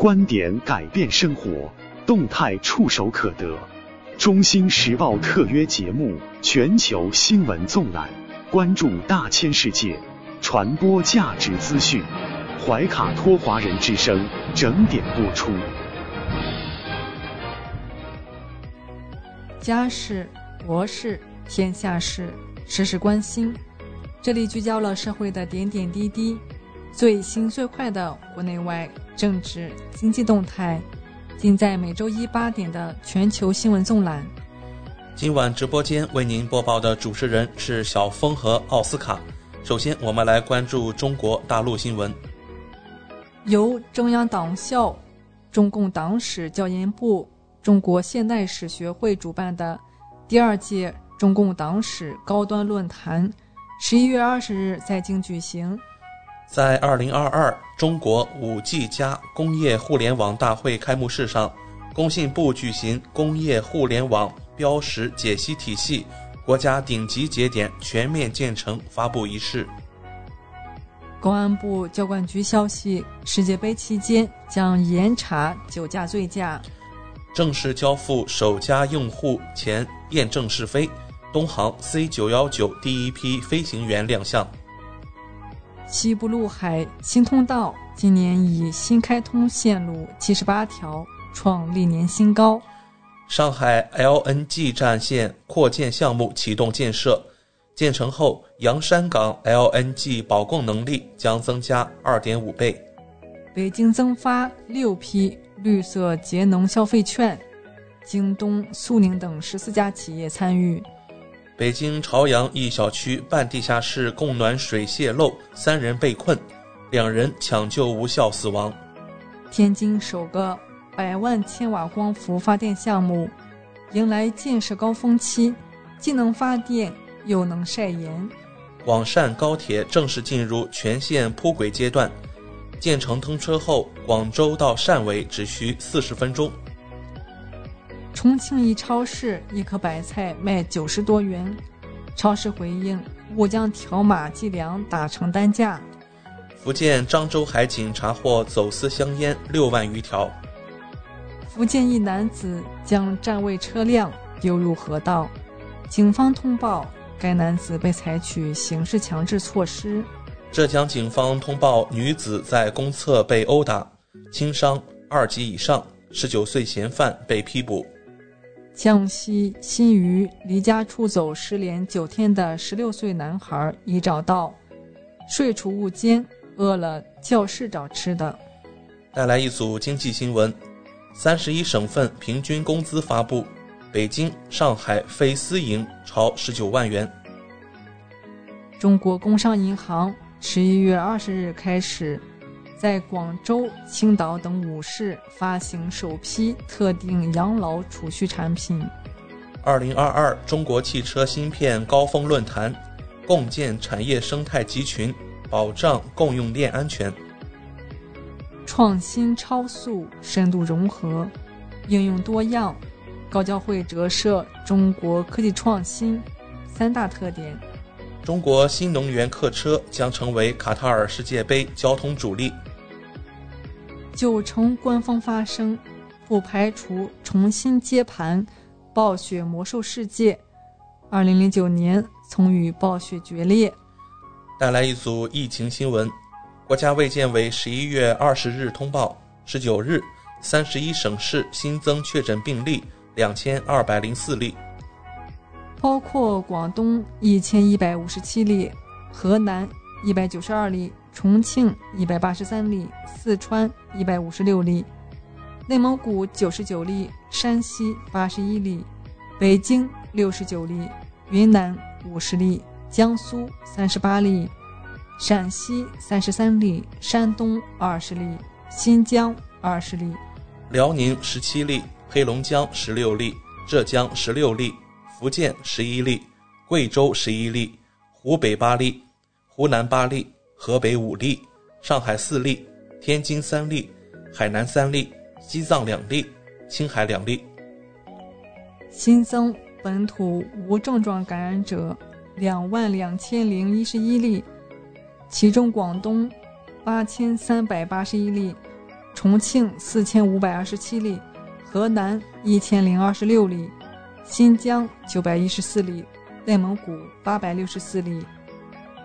观点改变生活，动态触手可得。中新时报特约节目，全球新闻纵览，关注大千世界。传播价值资讯，怀卡托华人之声整点播出。家事、国事、天下事，时时关心。这里聚焦了社会的点点滴滴，最新最快的国内外政治经济动态，尽在每周一八点的全球新闻纵览。今晚直播间为您播报的主持人是小峰和奥斯卡。首先，我们来关注中国大陆新闻。由中央党校、中共党史教研部、中国现代史学会主办的第二届中共党史高端论坛，十一月二十日在京举行。在二零二二中国五 G 加工业互联网大会开幕式上，工信部举行工业互联网标识解析体系。国家顶级节点全面建成发布仪式。公安部交管局消息，世界杯期间将严查酒驾醉驾。正式交付首家用户前验证试飞，东航 C 九幺九第一批飞行员亮相。西部陆海新通道今年以新开通线路七十八条，创历年新高。上海 LNG 站线扩建项目启动建设，建成后，洋山港 LNG 保供能力将增加二点五倍。北京增发六批绿色节能消费券，京东、苏宁等十四家企业参与。北京朝阳一小区半地下室供暖水泄漏，三人被困，两人抢救无效死亡。天津首个。百万千瓦光伏发电项目迎来建设高峰期，既能发电又能晒盐。广汕高铁正式进入全线铺轨阶段，建成通车后，广州到汕尾只需四十分钟。重庆一超市一颗白菜卖九十多元，超市回应勿将条码计量打成单价。福建漳州海警查获走私香烟六万余条。福建一男子将占位车辆丢入河道，警方通报该男子被采取刑事强制措施。浙江警方通报女子在公厕被殴打，轻伤二级以上，十九岁嫌犯被批捕。江西新余离家出走失联九天的十六岁男孩已找到，睡储物间，饿了教室找吃的。带来一组经济新闻。三十一省份平均工资发布，北京、上海非私营超十九万元。中国工商银行十一月二十日开始，在广州、青岛等五市发行首批特定养老储蓄产品。二零二二中国汽车芯片高峰论坛，共建产业生态集群，保障供应链安全。创新超速，深度融合，应用多样。高交会折射中国科技创新三大特点。中国新能源客车将成为卡塔尔世界杯交通主力。九成官方发声，不排除重新接盘暴雪魔兽世界。二零零九年曾与暴雪决裂。带来一组疫情新闻。国家卫健委十一月二十日通报，十九日，三十一省市新增确诊病例两千二百零四例。包括广东一千一百五十七例，河南一百九十二例，重庆一百八十三例，四川一百五十六例，内蒙古九十九例，山西八十一例，北京六十九例，云南五十例，江苏三十八例，陕西三十三例，山东二十例，新疆二十例，辽宁十七例，黑龙江十六例，浙江十六例。福建十一例，贵州十一例，湖北八例，湖南八例，河北五例，上海四例，天津三例，海南三例，西藏两例，青海两例。新增本土无症状感染者两万两千零一十一例，其中广东八千三百八十一例，重庆四千五百二十七例，河南一千零二十六例。新疆九百一十四例，内蒙古八百六十四例，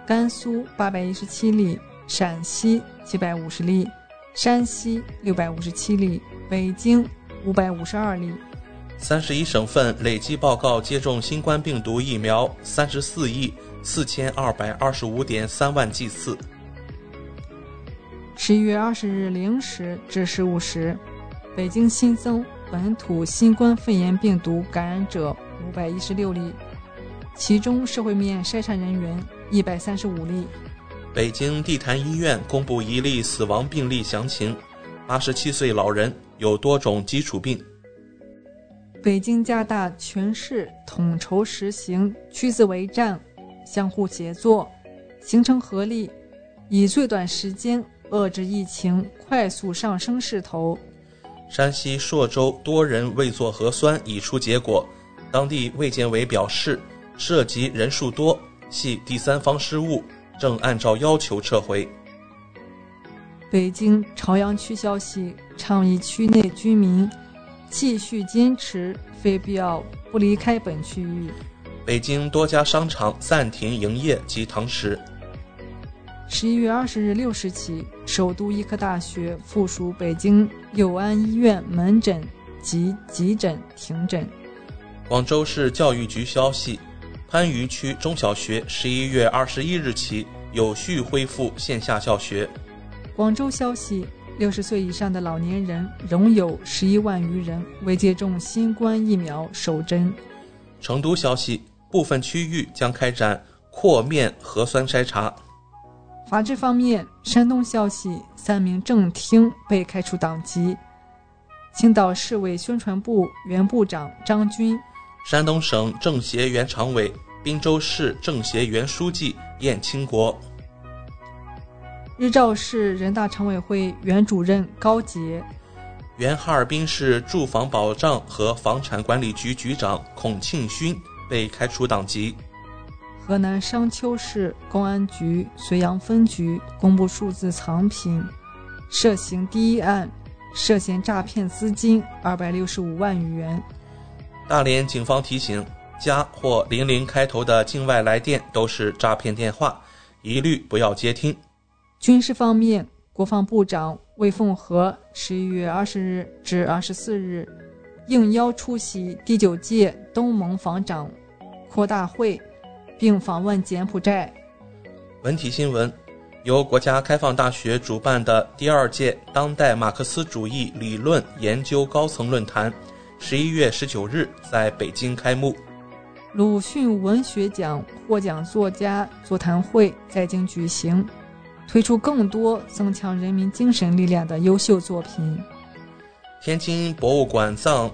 甘肃八百一十七例，陕西七百五十例，山西六百五十七例，北京五百五十二例。三十一省份累计报告接种新冠病毒疫苗三十四亿四千二百二十五点三万剂次。十一月二十日零时至十五时，北京新增。本土新冠肺炎病毒感染者五百一十六例，其中社会面筛查人员一百三十五例。北京地坛医院公布一例死亡病例详情：八十七岁老人，有多种基础病。北京加大全市统筹实行区字为战，相互协作，形成合力，以最短时间遏制疫情快速上升势头。山西朔州多人未做核酸已出结果，当地卫健委表示，涉及人数多，系第三方失误，正按照要求撤回。北京朝阳区消息倡议区内居民继续坚持非必要不离开本区域。北京多家商场暂停营业及堂食。十一月二十日六时起，首都医科大学附属北京佑安医院门诊及急诊停诊。广州市教育局消息，番禺区中小学十一月二十一日起有序恢复线下教学。广州消息，六十岁以上的老年人仍有十一万余人未接种新冠疫苗首针。成都消息，部分区域将开展扩面核酸筛查。法治方面，山东消息：三名正厅被开除党籍。青岛市委宣传部原部长张军，山东省政协原常委、滨州市政协原书记晏清国，日照市人大常委会原主任高杰，原哈尔滨市住房保障和房产管理局局长孔庆勋被开除党籍。河南商丘市公安局绥阳分局公布数字藏品，涉刑第一案，涉嫌诈骗资金二百六十五万余元。大连警方提醒：加或零零开头的境外来电都是诈骗电话，一律不要接听。军事方面，国防部长魏凤和十一月二十日至二十四日应邀出席第九届东盟防长扩大会。并访问柬埔寨。文体新闻：由国家开放大学主办的第二届当代马克思主义理论研究高层论坛，十一月十九日在北京开幕。鲁迅文学奖获奖作家座谈会在京举行，推出更多增强人民精神力量的优秀作品。天津博物馆藏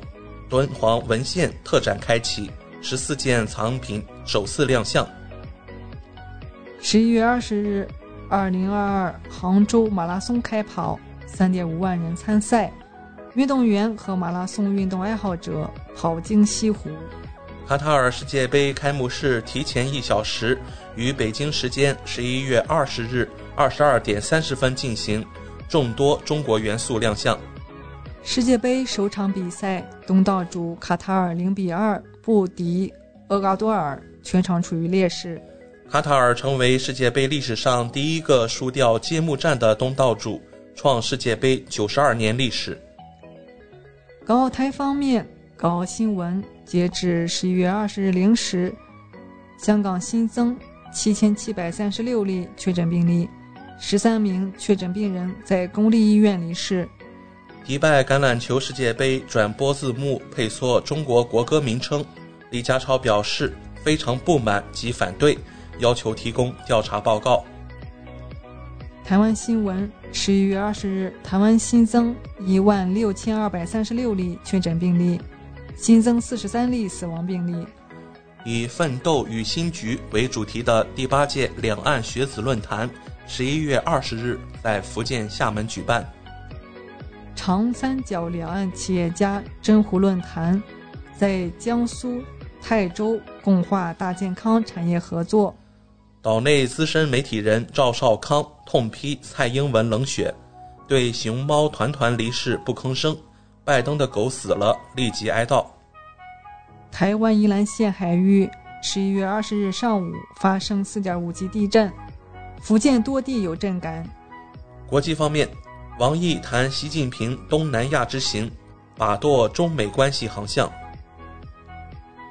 敦煌文献特展开启，十四件藏品首次亮相。十一月二十日，二零二二杭州马拉松开跑，三点五万人参赛，运动员和马拉松运动爱好者跑经西湖。卡塔尔世界杯开幕式提前一小时，于北京时间十一月二十日二十二点三十分进行，众多中国元素亮相。世界杯首场比赛，东道主卡塔尔零比二不敌厄瓜多尔，全场处于劣势。卡塔尔成为世界杯历史上第一个输掉揭幕战的东道主，创世界杯九十二年历史。港澳台方面，港澳新闻。截至十一月二十日零时，香港新增七千七百三十六例确诊病例，十三名确诊病人在公立医院离世。迪拜橄榄球世界杯转播字幕配错中国国歌名称，李家超表示非常不满及反对，要求提供调查报告。台湾新闻：十一月二十日，台湾新增一万六千二百三十六例确诊病例。新增四十三例死亡病例。以“奋斗与新局”为主题的第八届两岸学子论坛，十一月二十日在福建厦门举办。长三角两岸企业家真湖论坛在江苏泰州共话大健康产业合作。岛内资深媒体人赵少康痛批蔡英文冷血，对熊猫团团离世不吭声。拜登的狗死了，立即哀悼。台湾宜兰县海域十一月二十日上午发生四点五级地震，福建多地有震感。国际方面，王毅谈习近平东南亚之行，把舵中美关系航向。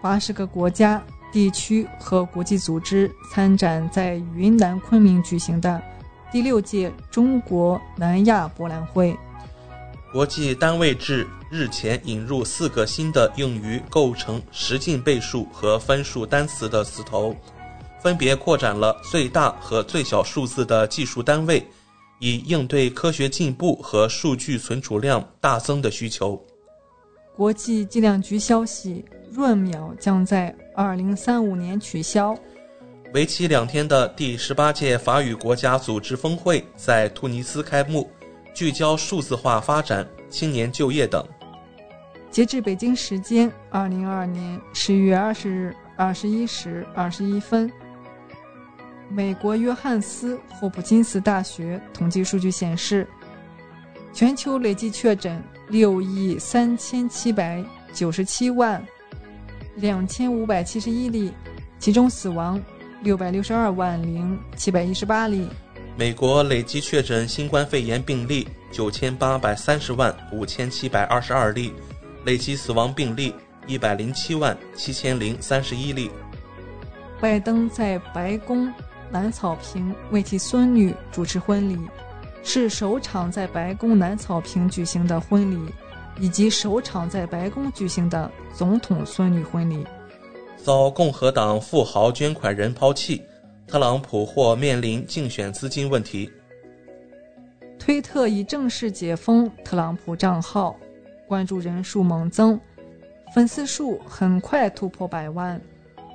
八十个国家、地区和国际组织参展在云南昆明举行的第六届中国南亚博览会。国际单位制日前引入四个新的用于构成十进倍数和分数单词的词头，分别扩展了最大和最小数字的计数单位，以应对科学进步和数据存储量大增的需求。国际计量局消息，闰秒将在二零三五年取消。为期两天的第十八届法语国家组织峰会在突尼斯开幕。聚焦数字化发展、青年就业等。截至北京时间二零二二年十一月二十日二十一时二十一分，美国约翰斯霍普金斯大学统计数据显示，全球累计确诊六亿三千七百九十七万两千五百七十一例，其中死亡六百六十二万零七百一十八例。美国累计确诊新冠肺炎病例九千八百三十万五千七百二十二例，累计死亡病例一百零七万七千零三十一例。拜登在白宫南草坪为其孙女主持婚礼，是首场在白宫南草坪举行的婚礼，以及首场在白宫举行的总统孙女婚礼。遭共和党富豪捐款人抛弃。特朗普或面临竞选资金问题。推特已正式解封特朗普账号，关注人数猛增，粉丝数很快突破百万。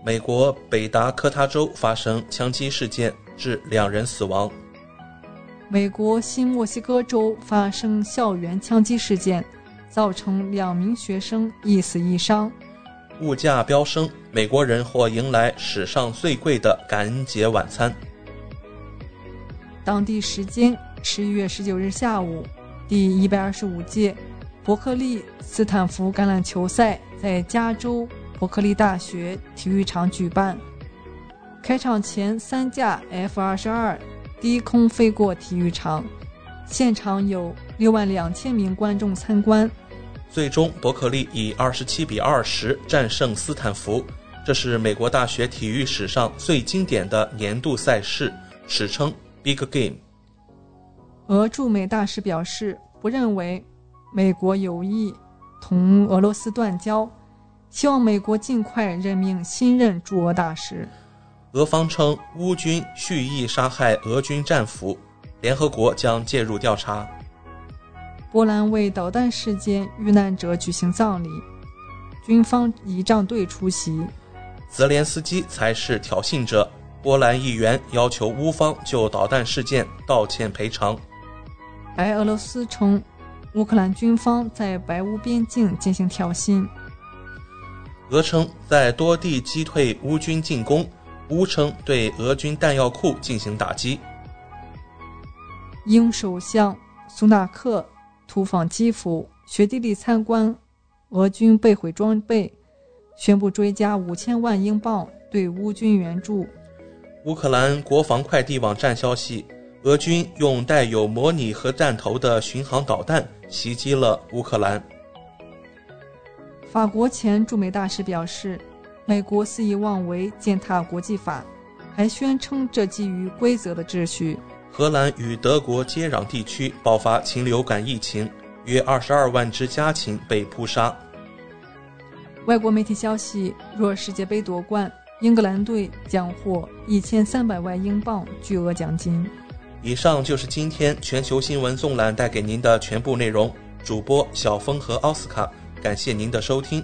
美国北达科他州发生枪击事件，致两人死亡。美国新墨西哥州发生校园枪击事件，造成两名学生一死一伤。物价飙升，美国人或迎来史上最贵的感恩节晚餐。当地时间十一月十九日下午，第一百二十五届伯克利斯坦福橄榄球赛在加州伯克利大学体育场举办。开场前，三架 F 二十二低空飞过体育场，现场有六万两千名观众参观。最终，伯克利以二十七比二十战胜斯坦福，这是美国大学体育史上最经典的年度赛事，史称 Big Game。俄驻美大使表示，不认为美国有意同俄罗斯断交，希望美国尽快任命新任驻俄大使。俄方称乌军蓄意杀害俄军战俘，联合国将介入调查。波兰为导弹事件遇难者举行葬礼，军方仪仗队出席。泽连斯基才是挑衅者，波兰议员要求乌方就导弹事件道歉赔偿。白俄罗斯称。乌克兰军方在白乌边境进行挑衅。俄称在多地击退乌军进攻，乌称对俄军弹药库进行打击。英首相苏纳克突访基辅，雪地里参观俄军被毁装备，宣布追加五千万英镑对乌军援助。乌克兰国防快递网站消息。俄军用带有模拟核弹头的巡航导弹袭击了乌克兰。法国前驻美大使表示，美国肆意妄为，践踏国际法，还宣称这基于规则的秩序。荷兰与德国接壤地区爆发禽流感疫情，约二十二万只家禽被扑杀。外国媒体消息，若世界杯夺冠，英格兰队将获一千三百万英镑巨额奖金。以上就是今天全球新闻纵览带给您的全部内容。主播小峰和奥斯卡，感谢您的收听。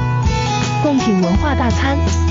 贡品文化大餐。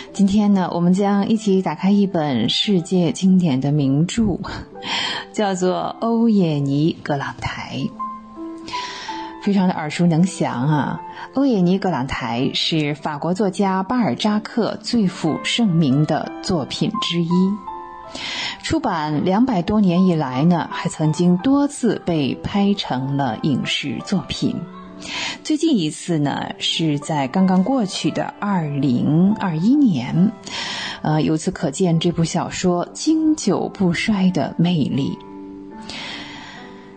今天呢，我们将一起打开一本世界经典的名著，<laughs> 叫做《欧也尼·葛朗台》，非常的耳熟能详啊。欧也尼·葛朗台是法国作家巴尔扎克最负盛名的作品之一，出版两百多年以来呢，还曾经多次被拍成了影视作品。最近一次呢，是在刚刚过去的二零二一年，呃，由此可见这部小说经久不衰的魅力。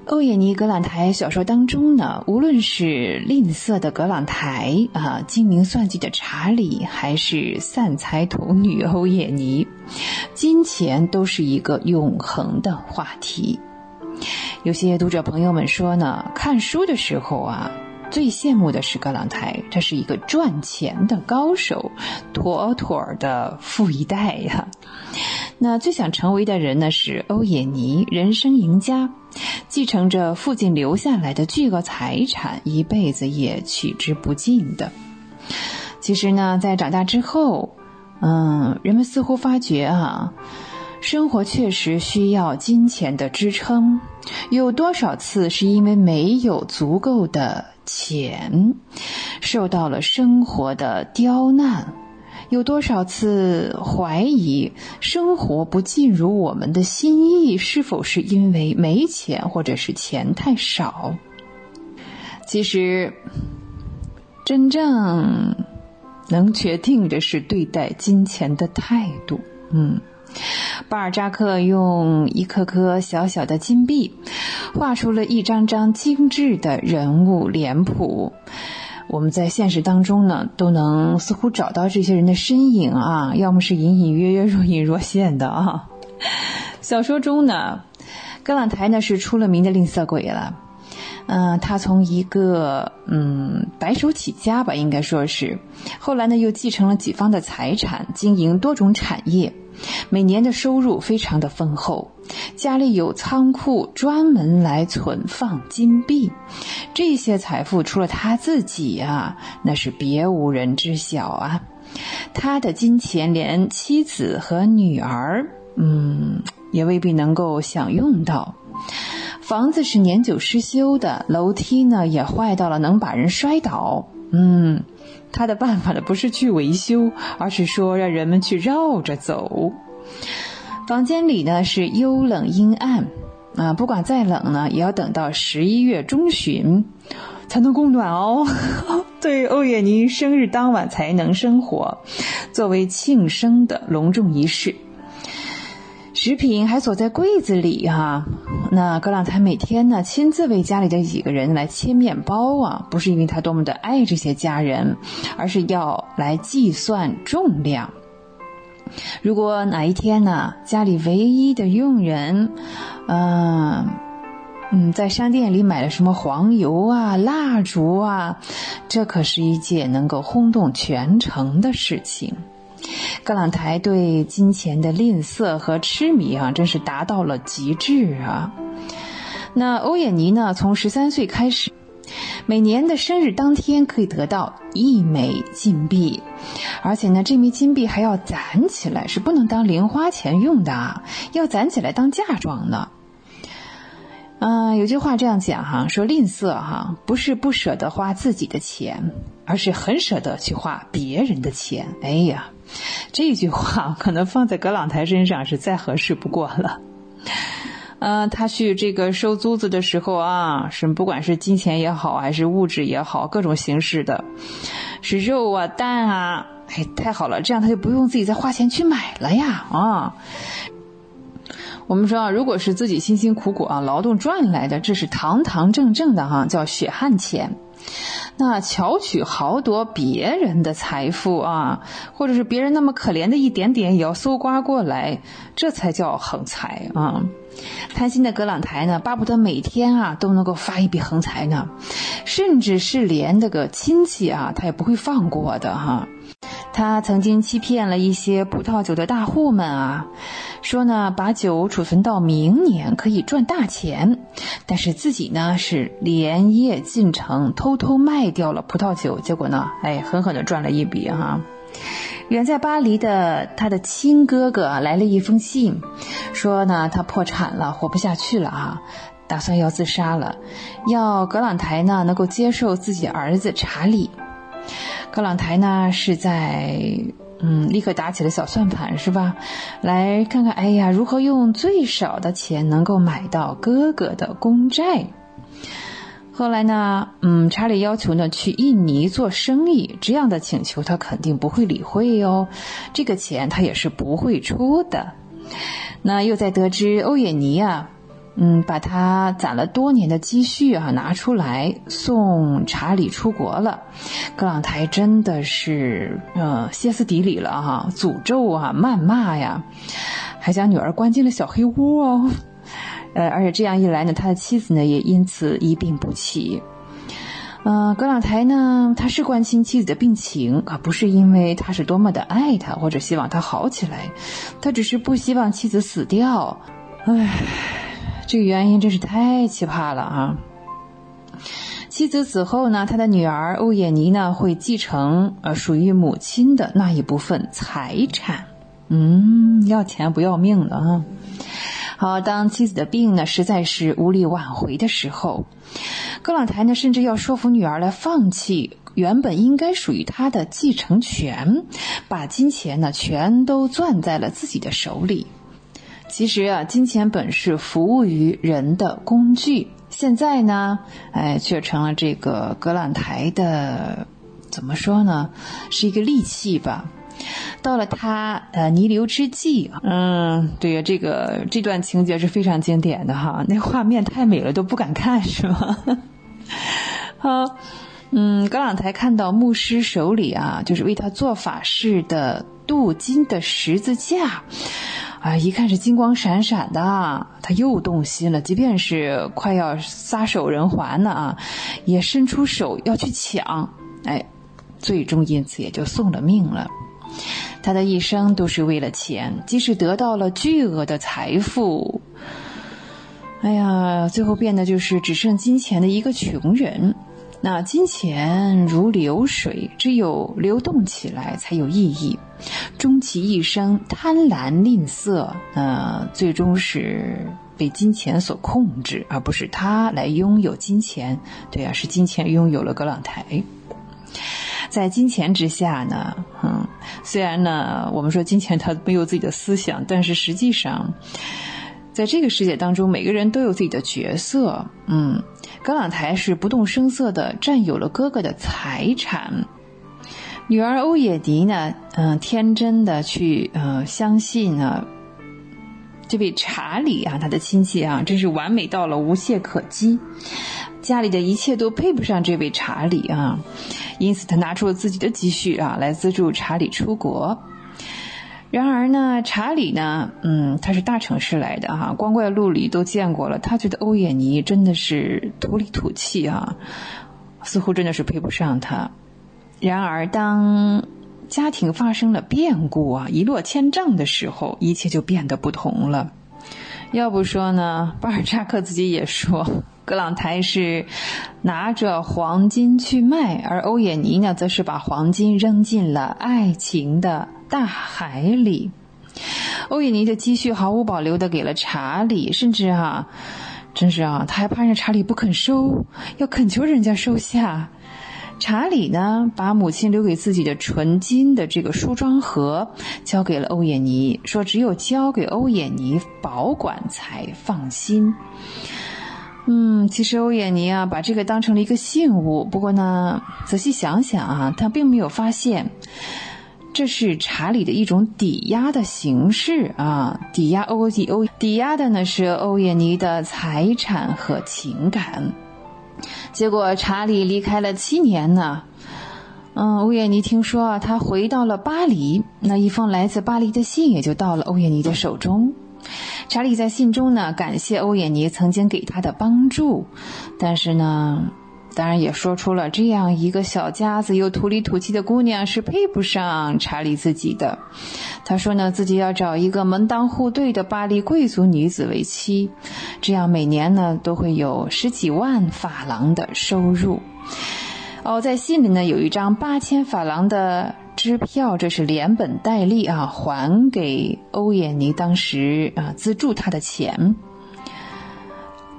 欧也尼·格朗台小说当中呢，无论是吝啬的格朗台啊，精明算计的查理，还是散财童女欧也尼，金钱都是一个永恒的话题。有些读者朋友们说呢，看书的时候啊。最羡慕的是格朗台，他是一个赚钱的高手，妥妥的富一代呀。那最想成为的人呢是欧也尼，人生赢家，继承着父亲留下来的巨额财产，一辈子也取之不尽的。其实呢，在长大之后，嗯，人们似乎发觉啊。生活确实需要金钱的支撑，有多少次是因为没有足够的钱，受到了生活的刁难？有多少次怀疑生活不尽如我们的心意，是否是因为没钱，或者是钱太少？其实，真正能决定的是对待金钱的态度。嗯。巴尔扎克用一颗颗小小的金币，画出了一张张精致的人物脸谱。我们在现实当中呢，都能似乎找到这些人的身影啊，要么是隐隐约约、若隐若现的啊。小说中呢，格朗台呢是出了名的吝啬鬼了。嗯，他从一个嗯白手起家吧，应该说是，后来呢又继承了几方的财产，经营多种产业，每年的收入非常的丰厚，家里有仓库专门来存放金币，这些财富除了他自己啊，那是别无人知晓啊，他的金钱连妻子和女儿，嗯，也未必能够享用到。房子是年久失修的，楼梯呢也坏到了，能把人摔倒。嗯，他的办法呢不是去维修，而是说让人们去绕着走。房间里呢是幽冷阴暗，啊，不管再冷呢，也要等到十一月中旬才能供暖哦。<laughs> 对，欧也妮生日当晚才能生火，作为庆生的隆重仪式。食品还锁在柜子里哈，那格朗台每天呢亲自为家里的几个人来切面包啊，不是因为他多么的爱这些家人，而是要来计算重量。如果哪一天呢，家里唯一的佣人，嗯嗯，在商店里买了什么黄油啊、蜡烛啊，这可是一件能够轰动全城的事情。格朗台对金钱的吝啬和痴迷啊，真是达到了极致啊！那欧也妮呢？从十三岁开始，每年的生日当天可以得到一枚金币，而且呢，这枚金币还要攒起来，是不能当零花钱用的，要攒起来当嫁妆的。嗯，有句话这样讲哈，说吝啬哈，不是不舍得花自己的钱，而是很舍得去花别人的钱。哎呀！这句话 <laughs> 可能放在葛朗台身上是再合适不过了。嗯，他去这个收租子的时候啊，是不管是金钱也好，还是物质也好，各种形式的，是肉啊、蛋啊，哎，太好了，这样他就不用自己再花钱去买了呀啊。我们说啊，如果是自己辛辛苦苦啊劳动赚来的，这是堂堂正正的哈，叫血汗钱。那巧取豪夺别人的财富啊，或者是别人那么可怜的一点点，也要搜刮过来，这才叫横财啊！贪心的葛朗台呢，巴不得每天啊都能够发一笔横财呢，甚至是连这个亲戚啊，他也不会放过的哈。他曾经欺骗了一些葡萄酒的大户们啊，说呢把酒储存到明年可以赚大钱，但是自己呢是连夜进城偷偷卖掉了葡萄酒，结果呢，哎，狠狠的赚了一笔哈。远在巴黎的他的亲哥哥来了一封信，说呢他破产了，活不下去了啊，打算要自杀了，要格朗台呢能够接受自己儿子查理。格朗台呢是在嗯，立刻打起了小算盘，是吧？来看看，哎呀，如何用最少的钱能够买到哥哥的公债？后来呢，嗯，查理要求呢去印尼做生意，这样的请求他肯定不会理会哟，这个钱他也是不会出的。那又在得知欧也尼啊。嗯，把他攒了多年的积蓄啊拿出来送查理出国了，格朗台真的是呃歇斯底里了哈，诅咒啊谩骂呀，还将女儿关进了小黑屋哦，<laughs> 呃，而且这样一来呢，他的妻子呢也因此一病不起。嗯，葛朗台呢他是关心妻子的病情，啊不是因为他是多么的爱她或者希望她好起来，他只是不希望妻子死掉，唉。这个原因真是太奇葩了啊！妻子死后呢，他的女儿欧也妮呢会继承呃属于母亲的那一部分财产。嗯，要钱不要命的啊！好，当妻子的病呢实在是无力挽回的时候，格朗台呢甚至要说服女儿来放弃原本应该属于他的继承权，把金钱呢全都攥在了自己的手里。其实啊，金钱本是服务于人的工具，现在呢，哎，却成了这个格朗台的，怎么说呢，是一个利器吧。到了他呃弥留之际，嗯，对呀，这个这段情节是非常经典的哈，那画面太美了，都不敢看是吗？<laughs> 好，嗯，格朗台看到牧师手里啊，就是为他做法事的镀金的十字架，啊，一看是金光闪闪的，他又动心了，即便是快要撒手人寰了啊，也伸出手要去抢，哎，最终因此也就送了命了。他的一生都是为了钱，即使得到了巨额的财富，哎呀，最后变得就是只剩金钱的一个穷人。那金钱如流水，只有流动起来才有意义。终其一生贪婪吝啬，呃，最终是被金钱所控制，而不是他来拥有金钱。对啊，是金钱拥有了格朗台。在金钱之下呢，嗯，虽然呢，我们说金钱它没有自己的思想，但是实际上，在这个世界当中，每个人都有自己的角色。嗯，格朗台是不动声色的占有了哥哥的财产，女儿欧也妮呢，嗯，天真的去呃相信呢，这位查理啊，他的亲戚啊，真是完美到了无懈可击，家里的一切都配不上这位查理啊。因此，他拿出了自己的积蓄啊，来资助查理出国。然而呢，查理呢，嗯，他是大城市来的哈，光怪陆离都见过了。他觉得欧也妮真的是土里土气啊，似乎真的是配不上他。然而，当家庭发生了变故啊，一落千丈的时候，一切就变得不同了。要不说呢，巴尔扎克自己也说。格朗台是拿着黄金去卖，而欧也妮呢，则是把黄金扔进了爱情的大海里。欧也妮的积蓄毫无保留的给了查理，甚至啊，真是啊，他还怕人查理不肯收，要恳求人家收下。查理呢，把母亲留给自己的纯金的这个梳妆盒交给了欧也妮，说只有交给欧也妮保管才放心。嗯，其实欧也妮啊，把这个当成了一个信物。不过呢，仔细想想啊，他并没有发现，这是查理的一种抵押的形式啊，抵押欧抵欧，抵押的呢是欧也妮的财产和情感。结果查理离开了七年呢，嗯，欧也妮听说啊，他回到了巴黎，那一封来自巴黎的信也就到了欧也妮的手中。查理在信中呢，感谢欧也妮曾经给他的帮助，但是呢，当然也说出了这样一个小家子又土里土气的姑娘是配不上查理自己的。他说呢，自己要找一个门当户对的巴黎贵族女子为妻，这样每年呢都会有十几万法郎的收入。哦，在信里呢有一张八千法郎的。支票，这是连本带利啊，还给欧也妮当时啊资助他的钱。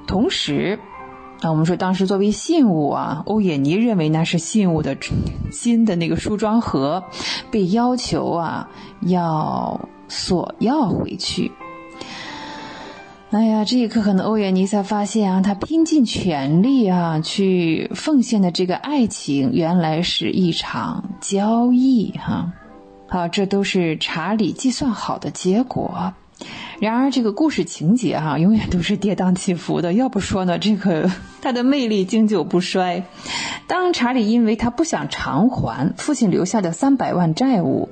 同时，啊，我们说当时作为信物啊，欧也妮认为那是信物的新的那个梳妆盒，被要求啊要索要回去。哎呀，这一刻可能欧也妮才发现啊，他拼尽全力啊去奉献的这个爱情，原来是一场交易哈。好，这都是查理计算好的结果。然而，这个故事情节哈，永远都是跌宕起伏的。要不说呢，这个 <laughs> 他的魅力经久不衰。当查理因为他不想偿还父亲留下的三百万债务，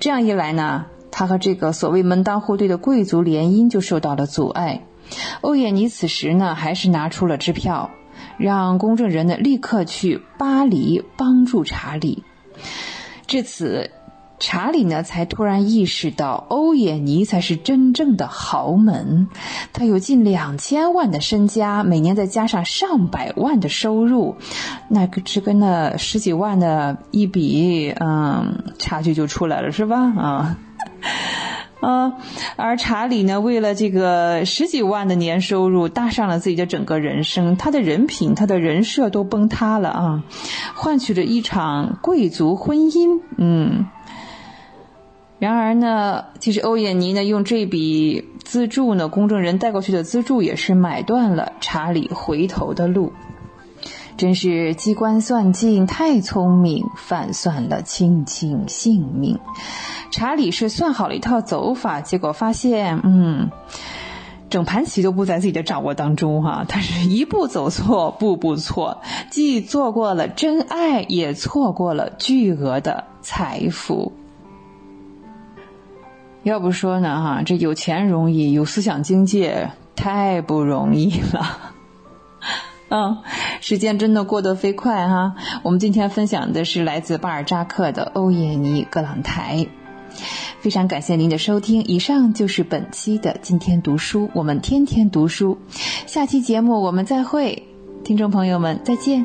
这样一来呢？他和这个所谓门当户对的贵族联姻就受到了阻碍。欧也妮此时呢，还是拿出了支票，让公证人呢立刻去巴黎帮助查理。至此，查理呢才突然意识到，欧也妮才是真正的豪门。他有近两千万的身家，每年再加上上百万的收入，那个这跟那十几万的一比，嗯，差距就出来了，是吧？啊。啊，<laughs> 而查理呢，为了这个十几万的年收入，搭上了自己的整个人生，他的人品、他的人设都崩塌了啊，换取了一场贵族婚姻。嗯，然而呢，其实欧也妮呢，用这笔资助呢，公证人带过去的资助，也是买断了查理回头的路。真是机关算尽太聪明，反算了卿卿性命。查理是算好了一套走法，结果发现，嗯，整盘棋都不在自己的掌握当中哈。他是一步走错，步步错，既错过了真爱，也错过了巨额的财富。要不说呢哈，这有钱容易，有思想境界太不容易了。<laughs> 嗯，时间真的过得飞快哈。我们今天分享的是来自巴尔扎克的《欧耶尼·格朗台》。非常感谢您的收听，以上就是本期的今天读书。我们天天读书，下期节目我们再会，听众朋友们再见。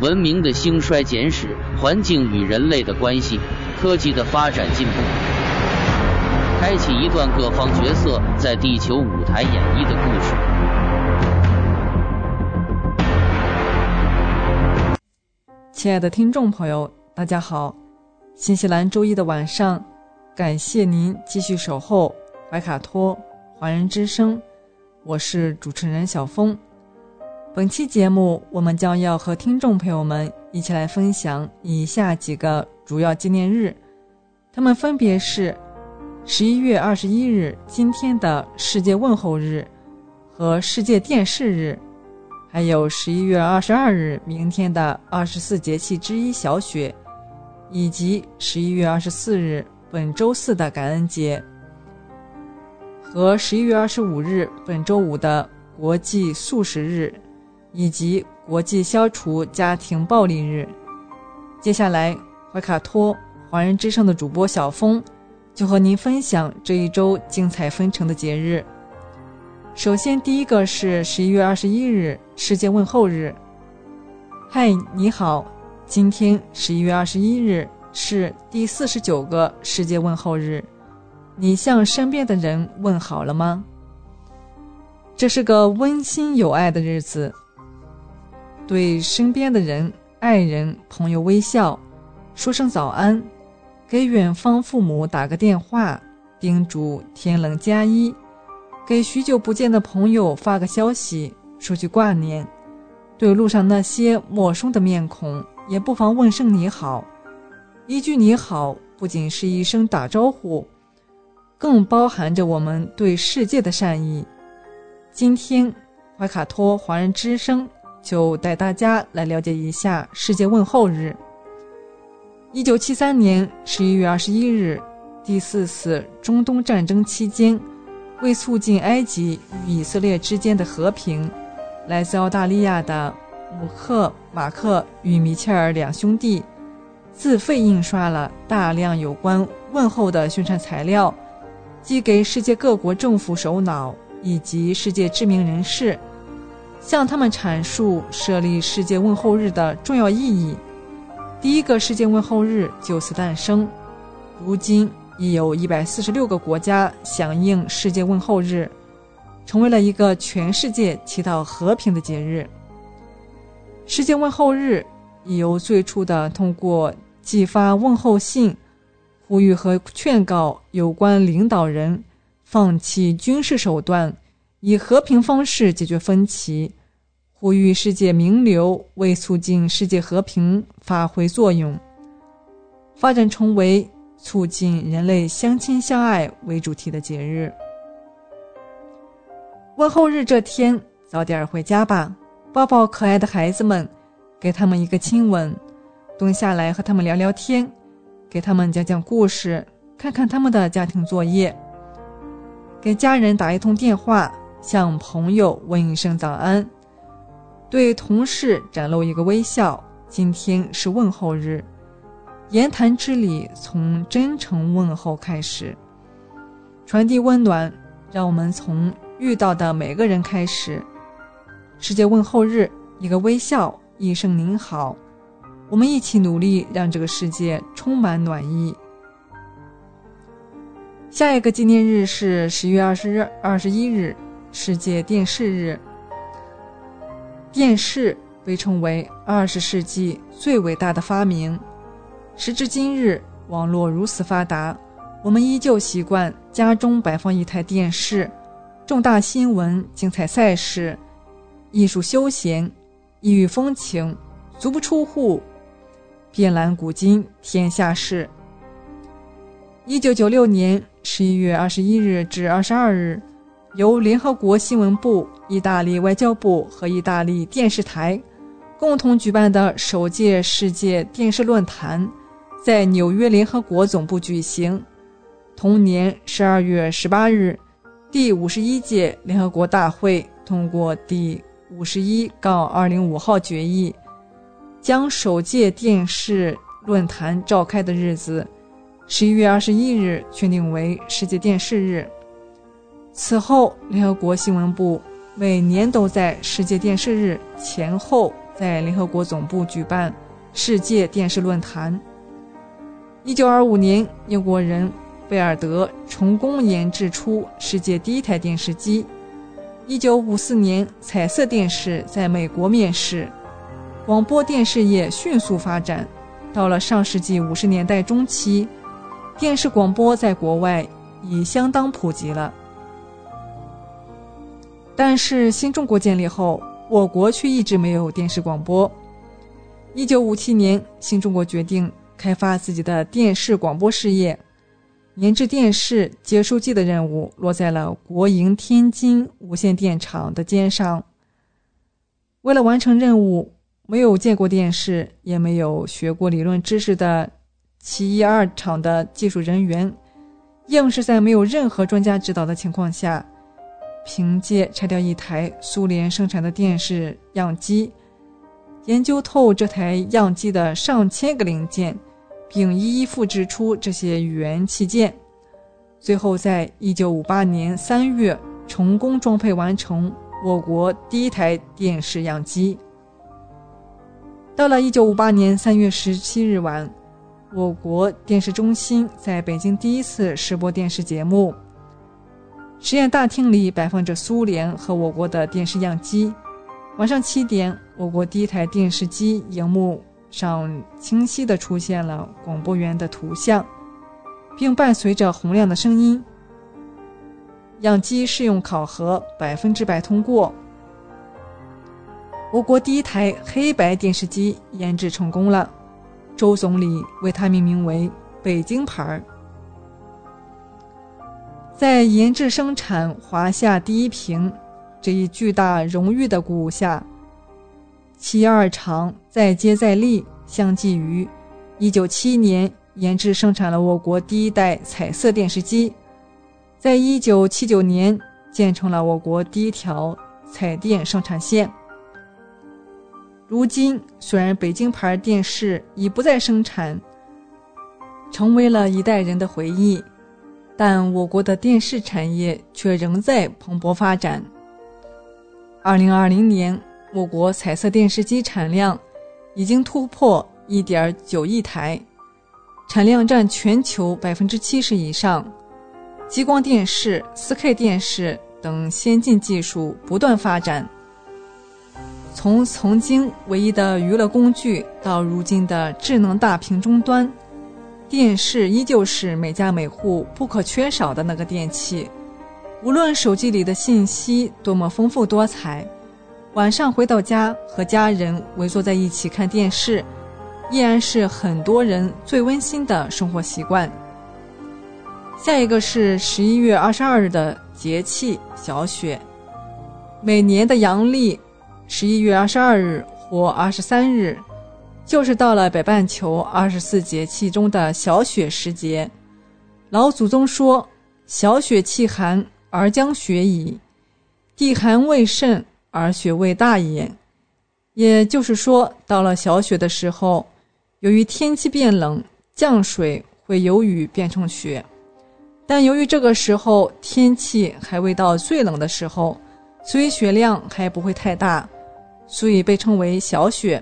文明的兴衰简史，环境与人类的关系，科技的发展进步，开启一段各方角色在地球舞台演绎的故事。亲爱的听众朋友，大家好！新西兰周一的晚上，感谢您继续守候怀卡托华人之声，我是主持人小峰。本期节目，我们将要和听众朋友们一起来分享以下几个主要纪念日，他们分别是十一月二十一日今天的世界问候日和世界电视日，还有十一月二十二日明天的二十四节气之一小雪，以及十一月二十四日本周四的感恩节，和十一月二十五日本周五的国际素食日。以及国际消除家庭暴力日。接下来，怀卡托华人之声的主播小峰就和您分享这一周精彩纷呈的节日。首先，第一个是十一月二十一日世界问候日。嗨，你好，今天十一月二十一日是第四十九个世界问候日，你向身边的人问好了吗？这是个温馨有爱的日子。对身边的人、爱人、朋友微笑，说声早安；给远方父母打个电话，叮嘱天冷加衣；给许久不见的朋友发个消息，说句挂念；对路上那些陌生的面孔，也不妨问声你好。一句你好，不仅是一声打招呼，更包含着我们对世界的善意。今天，怀卡托华人之声。就带大家来了解一下世界问候日。一九七三年十一月二十一日，第四次中东战争期间，为促进埃及与以色列之间的和平，来自澳大利亚的姆克马克与米切尔两兄弟自费印刷了大量有关问候的宣传材料，寄给世界各国政府首脑以及世界知名人士。向他们阐述设立世界问候日的重要意义。第一个世界问候日就此诞生。如今已有一百四十六个国家响应世界问候日，成为了一个全世界祈祷和平的节日。世界问候日已由最初的通过寄发问候信，呼吁和劝告有关领导人放弃军事手段。以和平方式解决分歧，呼吁世界名流为促进世界和平发挥作用，发展成为促进人类相亲相爱为主题的节日。问候日这天，早点回家吧，抱抱可爱的孩子们，给他们一个亲吻，蹲下来和他们聊聊天，给他们讲讲故事，看看他们的家庭作业，给家人打一通电话。向朋友问一声早安，对同事展露一个微笑，今天是问候日，言谈之礼从真诚问候开始，传递温暖。让我们从遇到的每个人开始。世界问候日，一个微笑，一声您好，我们一起努力，让这个世界充满暖意。下一个纪念日是十月二十日、二十一日，世界电视日。电视被称为二十世纪最伟大的发明。时至今日，网络如此发达，我们依旧习惯家中摆放一台电视，重大新闻、精彩赛事、艺术休闲、异域风情，足不出户，遍览古今天下事。一九九六年十一月二十一日至二十二日，由联合国新闻部、意大利外交部和意大利电视台共同举办的首届世界电视论坛，在纽约联合国总部举行。同年十二月十八日，第五十一届联合国大会通过第五十一杠二零五号决议，将首届电视论坛召开的日子。十一月二十一日确定为世界电视日。此后，联合国新闻部每年都在世界电视日前后在联合国总部举办世界电视论坛。一九二五年，英国人贝尔德成功研制出世界第一台电视机。一九五四年，彩色电视在美国面世，广播电视业迅速发展。到了上世纪五十年代中期。电视广播在国外已相当普及了，但是新中国建立后，我国却一直没有电视广播。一九五七年，新中国决定开发自己的电视广播事业，研制电视接收机的任务落在了国营天津无线电厂的肩上。为了完成任务，没有见过电视，也没有学过理论知识的。七一二厂的技术人员，硬是在没有任何专家指导的情况下，凭借拆掉一台苏联生产的电视样机，研究透这台样机的上千个零件，并一一复制出这些元器件，最后在一九五八年三月成功装配完成我国第一台电视样机。到了一九五八年三月十七日晚。我国电视中心在北京第一次试播电视节目。实验大厅里摆放着苏联和我国的电视样机。晚上七点，我国第一台电视机荧幕上清晰地出现了广播员的图像，并伴随着洪亮的声音。样机试用考核百分之百通过。我国第一台黑白电视机研制成功了。周总理为它命名为“北京牌儿”。在研制生产华夏第一屏这一巨大荣誉的鼓舞下，七二厂再接再厉，相继于1971年研制生产了我国第一代彩色电视机，在1979年建成了我国第一条彩电生产线。如今，虽然北京牌电视已不再生产，成为了一代人的回忆，但我国的电视产业却仍在蓬勃发展。二零二零年，我国彩色电视机产量已经突破一点九亿台，产量占全球百分之七十以上。激光电视、四 K 电视等先进技术不断发展。从曾经唯一的娱乐工具到如今的智能大屏终端，电视依旧是每家每户不可缺少的那个电器。无论手机里的信息多么丰富多彩，晚上回到家和家人围坐在一起看电视，依然是很多人最温馨的生活习惯。下一个是十一月二十二日的节气小雪，每年的阳历。十一月二十二日或二十三日，就是到了北半球二十四节气中的小雪时节。老祖宗说：“小雪气寒而将雪矣，地寒未甚而雪未大也。”也就是说，到了小雪的时候，由于天气变冷，降水会由雨变成雪。但由于这个时候天气还未到最冷的时候，所以雪量还不会太大，所以被称为小雪。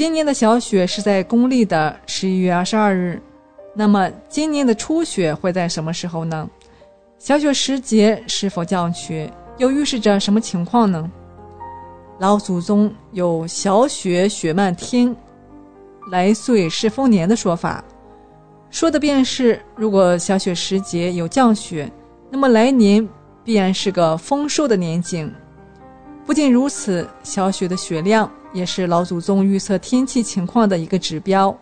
今年的小雪是在公历的十一月二十二日。那么今年的初雪会在什么时候呢？小雪时节是否降雪，又预示着什么情况呢？老祖宗有“小雪雪漫天，来岁是丰年”的说法。说的便是，如果小雪时节有降雪，那么来年必然是个丰收的年景。不仅如此，小雪的雪量也是老祖宗预测天气情况的一个指标。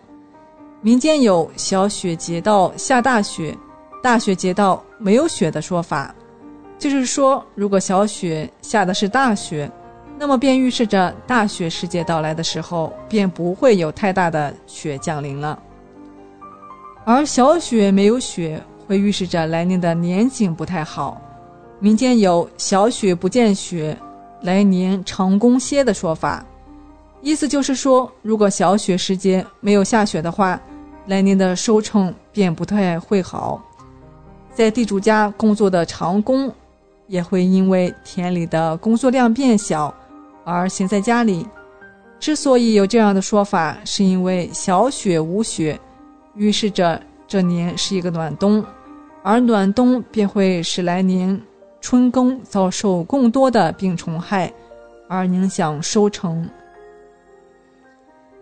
民间有“小雪节到下大雪，大雪节到没有雪”的说法，就是说，如果小雪下的是大雪，那么便预示着大雪时节到来的时候，便不会有太大的雪降临了。而小雪没有雪，会预示着来年的年景不太好。民间有“小雪不见雪，来年长工歇”的说法，意思就是说，如果小雪时节没有下雪的话，来年的收成便不太会好。在地主家工作的长工，也会因为田里的工作量变小，而闲在家里。之所以有这样的说法，是因为小雪无雪。预示着这年是一个暖冬，而暖冬便会使来年春耕遭受更多的病虫害，而影响收成。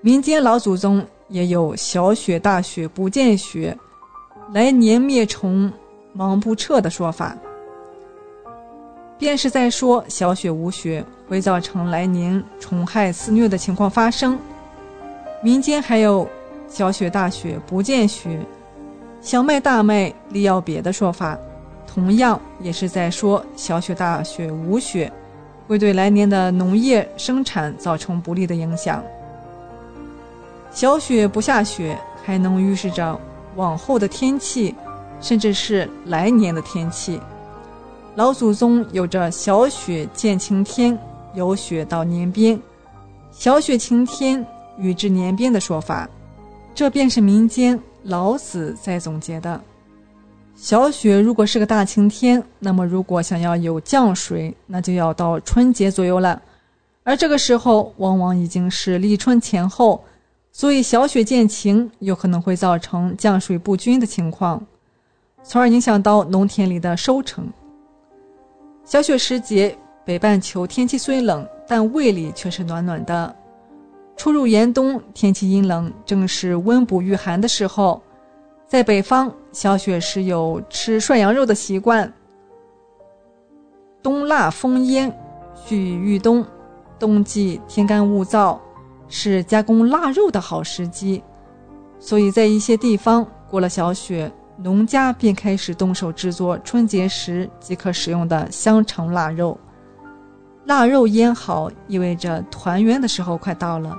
民间老祖宗也有“小雪大雪不见雪，来年灭虫忙不彻”的说法，便是在说小雪无雪会造成来年虫害肆虐的情况发生。民间还有。小雪大雪不见雪，小麦大麦力要别的说法，同样也是在说小雪大雪无雪，会对来年的农业生产造成不利的影响。小雪不下雪，还能预示着往后的天气，甚至是来年的天气。老祖宗有着“小雪见晴天，有雪到年边，小雪晴天，雨至年边”的说法。这便是民间老子在总结的。小雪如果是个大晴天，那么如果想要有降水，那就要到春节左右了。而这个时候往往已经是立春前后，所以小雪见晴有可能会造成降水不均的情况，从而影响到农田里的收成。小雪时节，北半球天气虽冷，但胃里却是暖暖的。初入严冬，天气阴冷，正是温补御寒的时候。在北方，小雪时有吃涮羊肉的习惯。冬腊风烟，蓄御冬，冬季天干物燥，是加工腊肉的好时机。所以在一些地方，过了小雪，农家便开始动手制作春节时即可使用的香肠腊肉。腊肉腌好，意味着团圆的时候快到了。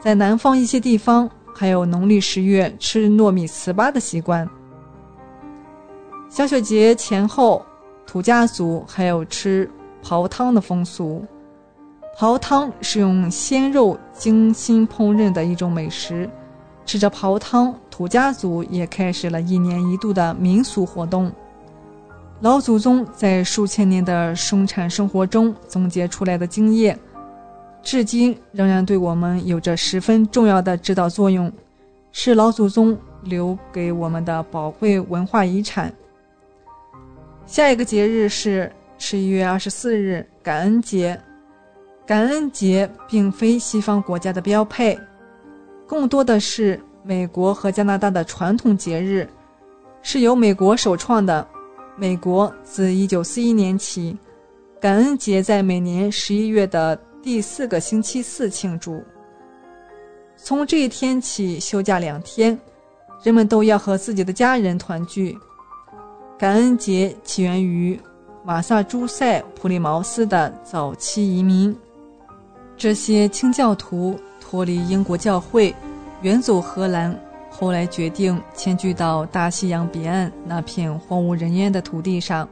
在南方一些地方，还有农历十月吃糯米糍粑的习惯。小雪节前后，土家族还有吃刨汤的风俗。刨汤是用鲜肉精心烹饪的一种美食。吃着刨汤，土家族也开始了一年一度的民俗活动。老祖宗在数千年的生产生活中总结出来的经验。至今仍然对我们有着十分重要的指导作用，是老祖宗留给我们的宝贵文化遗产。下一个节日是十一月二十四日感恩节。感恩节并非西方国家的标配，更多的是美国和加拿大的传统节日，是由美国首创的。美国自一九四一年起，感恩节在每年十一月的。第四个星期四庆祝。从这一天起休假两天，人们都要和自己的家人团聚。感恩节起源于马萨诸塞普利茅斯的早期移民，这些清教徒脱离英国教会，远走荷兰，后来决定迁居到大西洋彼岸那片荒无人烟的土地上，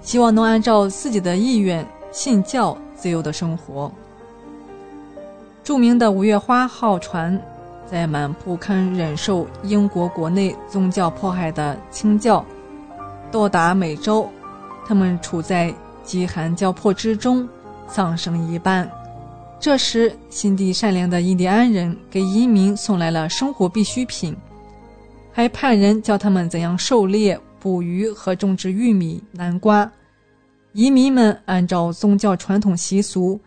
希望能按照自己的意愿信教。自由的生活。著名的五月花号船，载满不堪忍受英国国内宗教迫害的清教到达美洲，他们处在饥寒交迫之中，丧生一半。这时，心地善良的印第安人给移民送来了生活必需品，还派人教他们怎样狩猎、捕鱼和种植玉米、南瓜。移民们按照宗教传统习俗。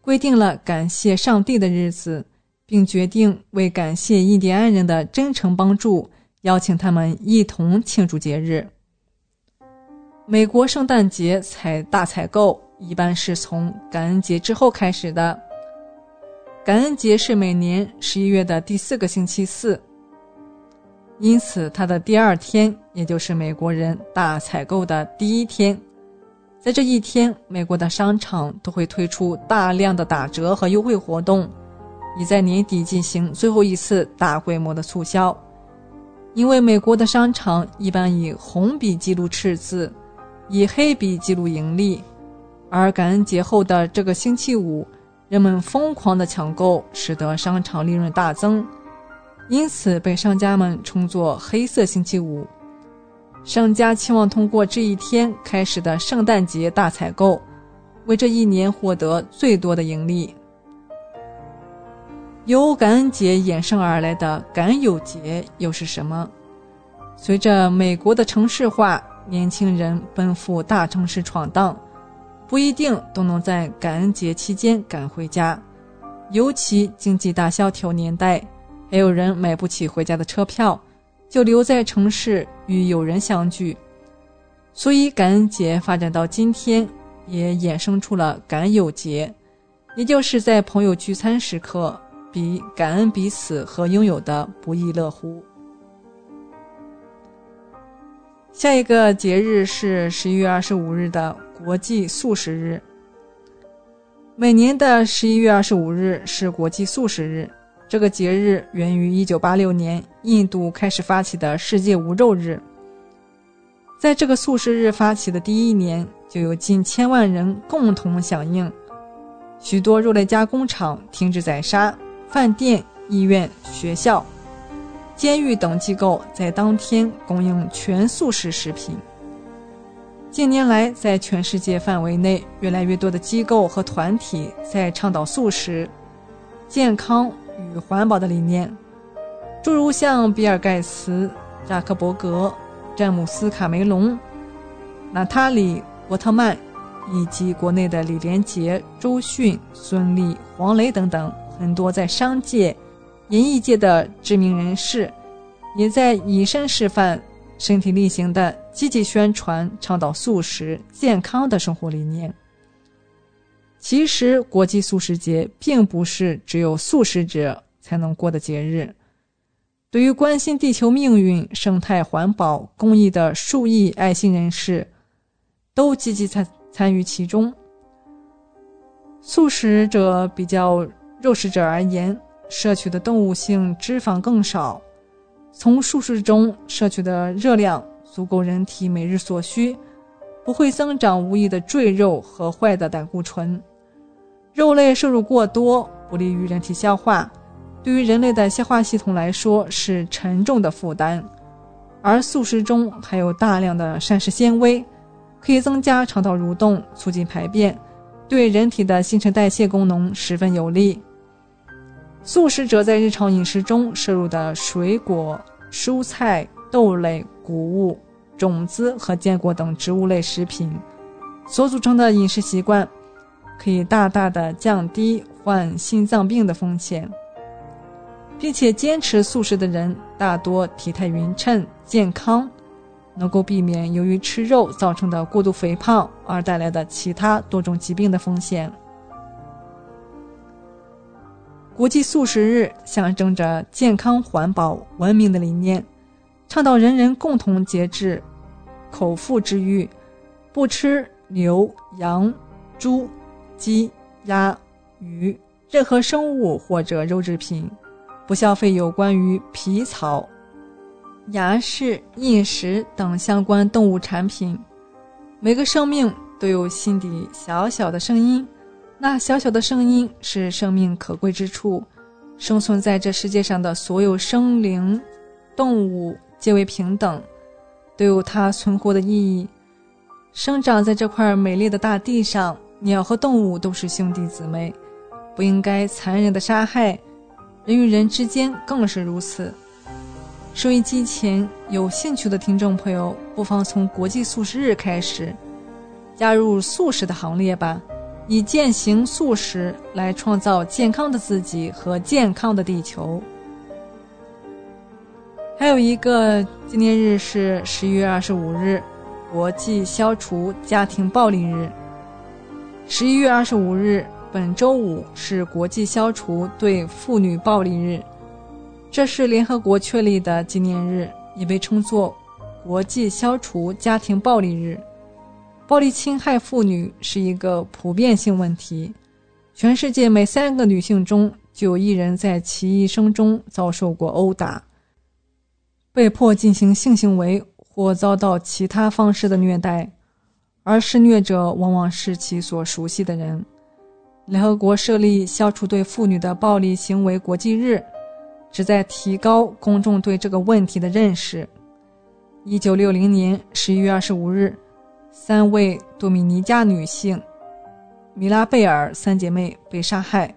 规定了感谢上帝的日子，并决定为感谢印第安人的真诚帮助，邀请他们一同庆祝节日。美国圣诞节采大采购一般是从感恩节之后开始的。感恩节是每年十一月的第四个星期四，因此它的第二天，也就是美国人大采购的第一天。在这一天，美国的商场都会推出大量的打折和优惠活动，以在年底进行最后一次大规模的促销。因为美国的商场一般以红笔记录赤字，以黑笔记录盈利，而感恩节后的这个星期五，人们疯狂的抢购，使得商场利润大增，因此被商家们称作“黑色星期五”。商家期望通过这一天开始的圣诞节大采购，为这一年获得最多的盈利。由感恩节衍生而来的感友节又是什么？随着美国的城市化，年轻人奔赴大城市闯荡，不一定都能在感恩节期间赶回家。尤其经济大萧条年代，还有人买不起回家的车票。就留在城市与友人相聚，所以感恩节发展到今天，也衍生出了感友节，也就是在朋友聚餐时刻，比感恩彼此和拥有的不亦乐乎。下一个节日是十一月二十五日的国际素食日。每年的十一月二十五日是国际素食日。这个节日源于1986年印度开始发起的世界无肉日。在这个素食日发起的第一年，就有近千万人共同响应，许多肉类加工厂停止宰杀，饭店、医院、学校、监狱等机构在当天供应全素食食品。近年来，在全世界范围内，越来越多的机构和团体在倡导素食、健康。与环保的理念，诸如像比尔盖茨、扎克伯格、詹姆斯卡梅隆、娜塔莉波特曼，以及国内的李连杰、周迅、孙俪、黄磊等等很多在商界、演艺界的知名人士，也在以身示范、身体力行的积极宣传、倡导素食、健康的生活理念。其实，国际素食节并不是只有素食者才能过的节日。对于关心地球命运、生态环保、公益的数亿爱心人士，都积极参参与其中。素食者比较肉食者而言，摄取的动物性脂肪更少，从素食中摄取的热量足够人体每日所需，不会增长无益的赘肉和坏的胆固醇。肉类摄入过多不利于人体消化，对于人类的消化系统来说是沉重的负担。而素食中含有大量的膳食纤维，可以增加肠道蠕动，促进排便，对人体的新陈代谢功能十分有利。素食者在日常饮食中摄入的水果、蔬菜、豆类、谷物、种子和坚果等植物类食品所组成的饮食习惯。可以大大的降低患心脏病的风险，并且坚持素食的人大多体态匀称、健康，能够避免由于吃肉造成的过度肥胖而带来的其他多种疾病的风险。国际素食日象征着健康、环保、文明的理念，倡导人人共同节制口腹之欲，不吃牛、羊、猪。鸡、鸭、鱼，任何生物或者肉制品，不消费有关于皮草、牙饰、印石等相关动物产品。每个生命都有心底小小的声音，那小小的声音是生命可贵之处。生存在这世界上的所有生灵、动物皆为平等，都有它存活的意义。生长在这块美丽的大地上，鸟和动物都是兄弟姊妹，不应该残忍的杀害。人与人之间更是如此。收音机前有兴趣的听众朋友，不妨从国际素食日开始，加入素食的行列吧。以践行素食来创造健康的自己和健康的地球。还有一个纪念日是十一月二十五日，国际消除家庭暴力日。十一月二十五日，本周五是国际消除对妇女暴力日，这是联合国确立的纪念日，也被称作国际消除家庭暴力日。暴力侵害妇女是一个普遍性问题，全世界每三个女性中就有一人在其一生中遭受过殴打、被迫进行性行为或遭到其他方式的虐待，而施虐者往往是其所熟悉的人。联合国设立消除对妇女的暴力行为国际日，旨在提高公众对这个问题的认识。一九六零年十一月二十五日。三位多米尼加女性米拉贝尔三姐妹被杀害。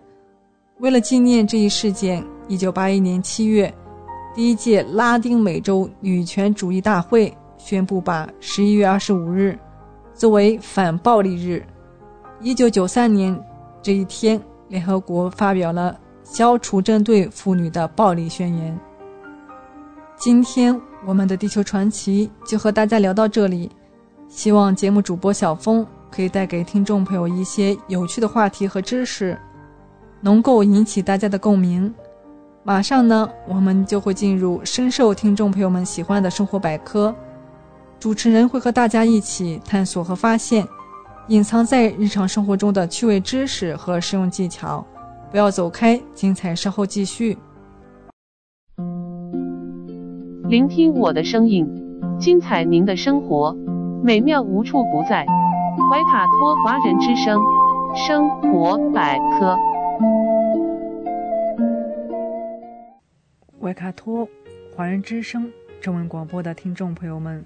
为了纪念这一事件，1981年7月，第一届拉丁美洲女权主义大会宣布把11月25日作为反暴力日。1993年这一天，联合国发表了消除针对妇女的暴力宣言。今天，我们的地球传奇就和大家聊到这里。希望节目主播小峰可以带给听众朋友一些有趣的话题和知识，能够引起大家的共鸣。马上呢，我们就会进入深受听众朋友们喜欢的生活百科，主持人会和大家一起探索和发现隐藏在日常生活中的趣味知识和实用技巧。不要走开，精彩稍后继续。聆听我的声音，精彩您的生活。美妙无处不在，怀卡托华人之声生活百科。怀卡托华人之声中文广播的听众朋友们，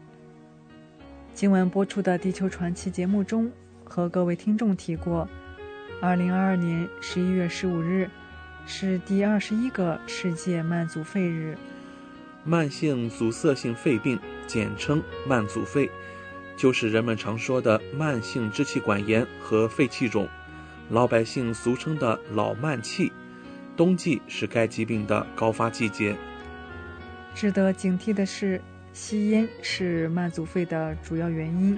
今晚播出的《地球传奇》节目中，和各位听众提过，二零二二年十一月十五日是第二十一个世界慢阻肺日。慢性阻塞性肺病，简称慢阻肺。就是人们常说的慢性支气管炎和肺气肿，老百姓俗称的老慢气。冬季是该疾病的高发季节。值得警惕的是，吸烟是慢阻肺的主要原因。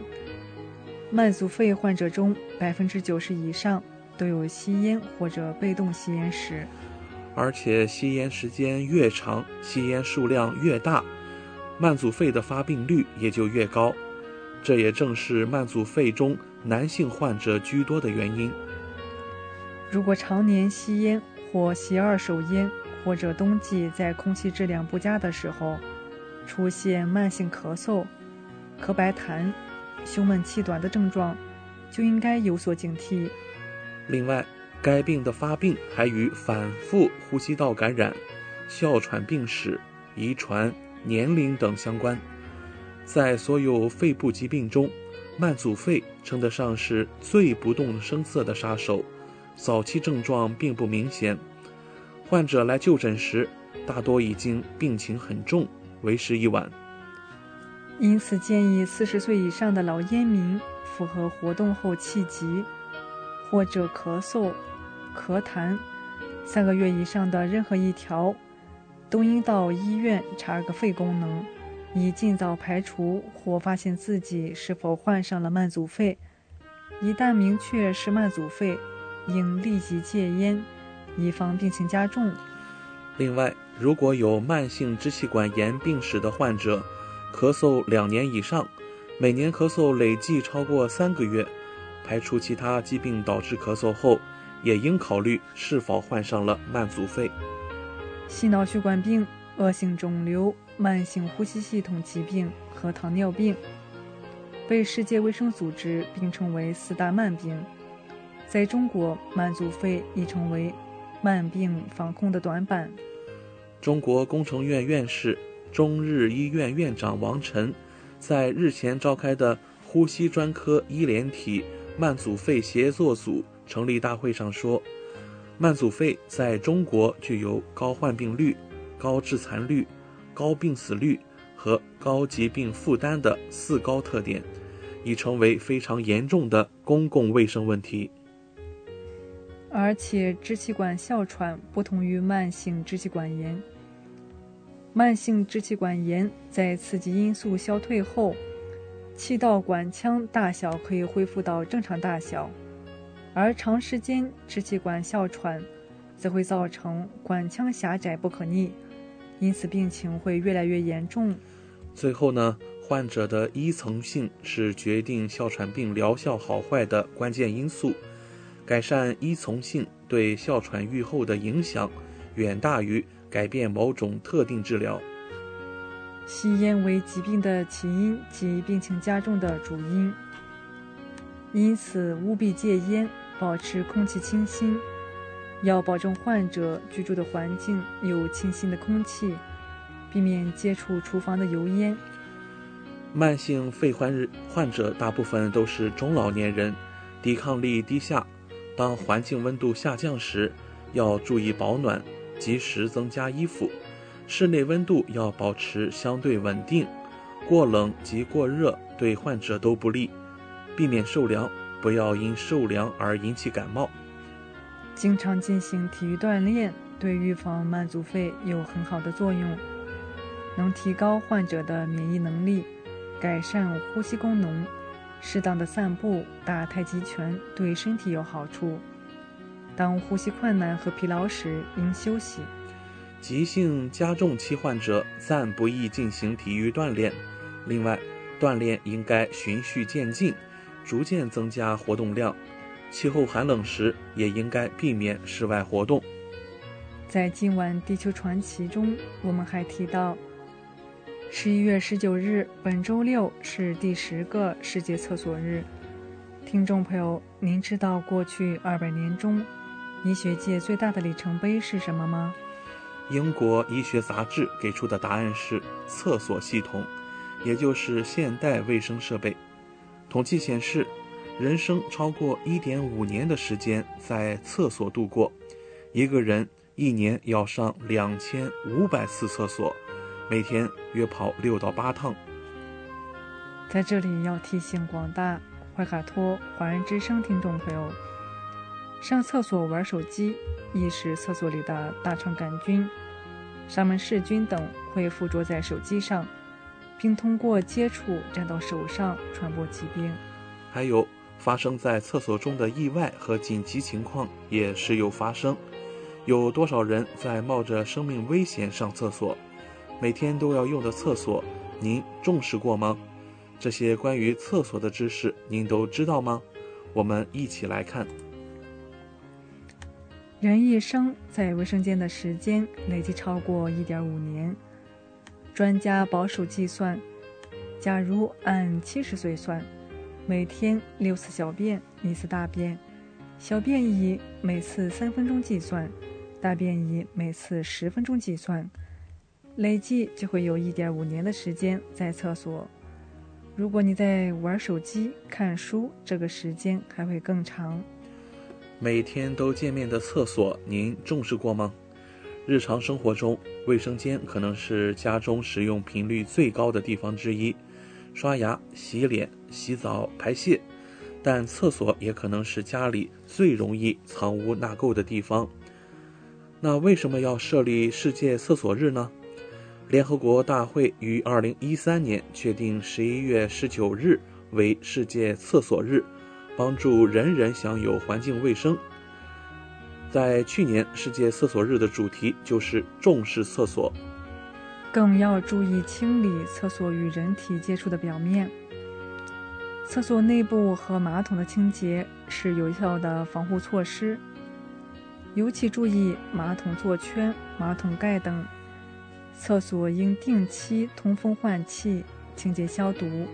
慢阻肺患者中，百分之九十以上都有吸烟或者被动吸烟史。而且，吸烟时间越长，吸烟数量越大，慢阻肺的发病率也就越高。这也正是慢阻肺中男性患者居多的原因。如果常年吸烟或吸二手烟，或者冬季在空气质量不佳的时候出现慢性咳嗽、咳白痰、胸闷气短的症状，就应该有所警惕。另外，该病的发病还与反复呼吸道感染、哮喘病史、遗传、年龄等相关。在所有肺部疾病中，慢阻肺称得上是最不动声色的杀手。早期症状并不明显，患者来就诊时，大多已经病情很重，为时已晚。因此，建议四十岁以上的老烟民，符合活动后气急或者咳嗽、咳痰三个月以上的任何一条，都应到医院查个肺功能。以尽早排除或发现自己是否患上了慢阻肺。一旦明确是慢阻肺，应立即戒烟，以防病情加重。另外，如果有慢性支气管炎病史的患者，咳嗽两年以上，每年咳嗽累计超过三个月，排除其他疾病导致咳嗽后，也应考虑是否患上了慢阻肺。心脑血管病、恶性肿瘤、慢性呼吸系统疾病和糖尿病被世界卫生组织并称为四大慢病。在中国，慢阻肺已成为慢病防控的短板。中国工程院院士、中日医院院长王晨在日前召开的呼吸专科医联体慢阻肺协作组成立大会上说。慢阻肺在中国具有高患病率、高致残率、高病死率和高疾病负担的“四高”特点，已成为非常严重的公共卫生问题。而且，支气管哮喘不同于慢性支气管炎，慢性支气管炎在刺激因素消退后，气道管腔大小可以恢复到正常大小。而长时间支气管哮喘，则会造成管腔狭窄不可逆，因此病情会越来越严重。最后呢，患者的依从性是决定哮喘病疗效好坏的关键因素。改善依从性对哮喘愈后的影响，远大于改变某种特定治疗。吸烟为疾病的起因及病情加重的主因，因此务必戒烟。保持空气清新，要保证患者居住的环境有清新的空气，避免接触厨房的油烟。慢性肺患患者大部分都是中老年人，抵抗力低下。当环境温度下降时，要注意保暖，及时增加衣服。室内温度要保持相对稳定，过冷及过热对患者都不利，避免受凉。不要因受凉而引起感冒。经常进行体育锻炼，对预防慢阻肺有很好的作用，能提高患者的免疫能力，改善呼吸功能。适当的散步、打太极拳对身体有好处。当呼吸困难和疲劳时，应休息。急性加重期患者暂不宜进行体育锻炼。另外，锻炼应该循序渐进。逐渐增加活动量，气候寒冷时也应该避免室外活动。在今晚《地球传奇》中，我们还提到，十一月十九日，本周六是第十个世界厕所日。听众朋友，您知道过去二百年中，医学界最大的里程碑是什么吗？英国医学杂志给出的答案是厕所系统，也就是现代卫生设备。统计显示，人生超过一点五年的时间在厕所度过，一个人一年要上两千五百次厕所，每天约跑六到八趟。在这里要提醒广大怀卡托华人之声听众朋友，上厕所玩手机易使厕所里的大肠杆菌、沙门氏菌等会附着在手机上。并通过接触沾到手上传播疾病，还有发生在厕所中的意外和紧急情况也时有发生。有多少人在冒着生命危险上厕所？每天都要用的厕所，您重视过吗？这些关于厕所的知识，您都知道吗？我们一起来看。人一生在卫生间的时间累计超过一点五年。专家保守计算，假如按七十岁算，每天六次小便，一次大便，小便以每次三分钟计算，大便以每次十分钟计算，累计就会有一点五年的时间在厕所。如果你在玩手机、看书，这个时间还会更长。每天都见面的厕所，您重视过吗？日常生活中，卫生间可能是家中使用频率最高的地方之一，刷牙、洗脸、洗澡、排泄。但厕所也可能是家里最容易藏污纳垢的地方。那为什么要设立世界厕所日呢？联合国大会于二零一三年确定十一月十九日为世界厕所日，帮助人人享有环境卫生。在去年世界厕所日的主题就是重视厕所，更要注意清理厕所与人体接触的表面。厕所内部和马桶的清洁是有效的防护措施，尤其注意马桶座圈、马桶盖等。厕所应定期通风换气、清洁消毒。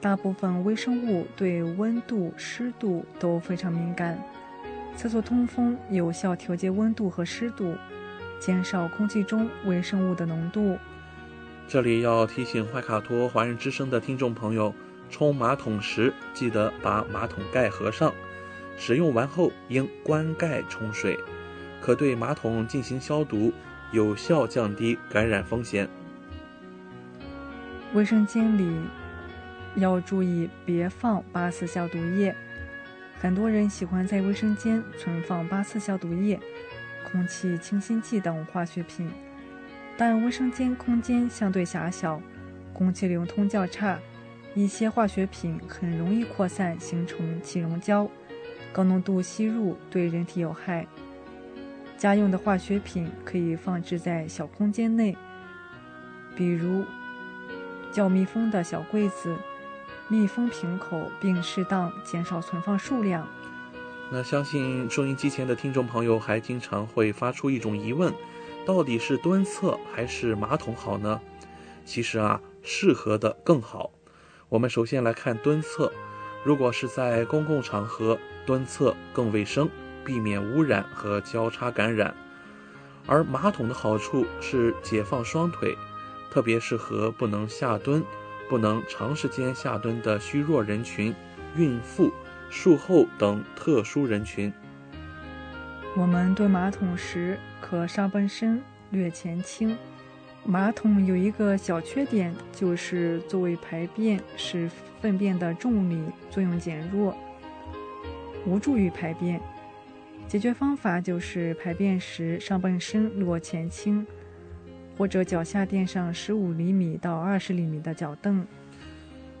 大部分微生物对温度、湿度都非常敏感，厕所通风有效调节温度和湿度，减少空气中微生物的浓度。这里要提醒怀卡托华人之声的听众朋友，冲马桶时记得把马桶盖合上，使用完后应关盖冲水，可对马桶进行消毒。有效降低感染风险。卫生间里要注意别放八四消毒液。很多人喜欢在卫生间存放八四消毒液、空气清新剂等化学品，但卫生间空间相对狭小，空气流通较差，一些化学品很容易扩散形成气溶胶，高浓度吸入对人体有害。家用的化学品可以放置在小空间内，比如较密封的小柜子、密封瓶口，并适当减少存放数量。那相信收音机前的听众朋友还经常会发出一种疑问：到底是蹲厕还是马桶好呢？其实啊，适合的更好。我们首先来看蹲厕，如果是在公共场合蹲厕更卫生。避免污染和交叉感染，而马桶的好处是解放双腿，特别适合不能下蹲、不能长时间下蹲的虚弱人群、孕妇、术后等特殊人群。我们蹲马桶时可上半身略前倾。马桶有一个小缺点，就是作为排便，使粪便的重力作用减弱，无助于排便。解决方法就是排便时上半身落前倾，或者脚下垫上十五厘米到二十厘米的脚凳。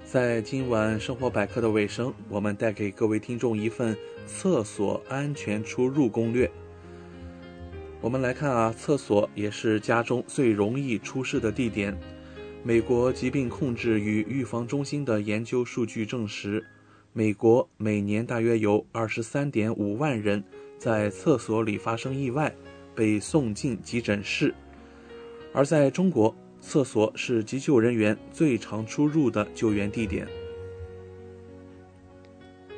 在今晚生活百科的尾声，我们带给各位听众一份厕所安全出入攻略。我们来看啊，厕所也是家中最容易出事的地点。美国疾病控制与预防中心的研究数据证实，美国每年大约有二十三点五万人。在厕所里发生意外，被送进急诊室。而在中国，厕所是急救人员最常出入的救援地点。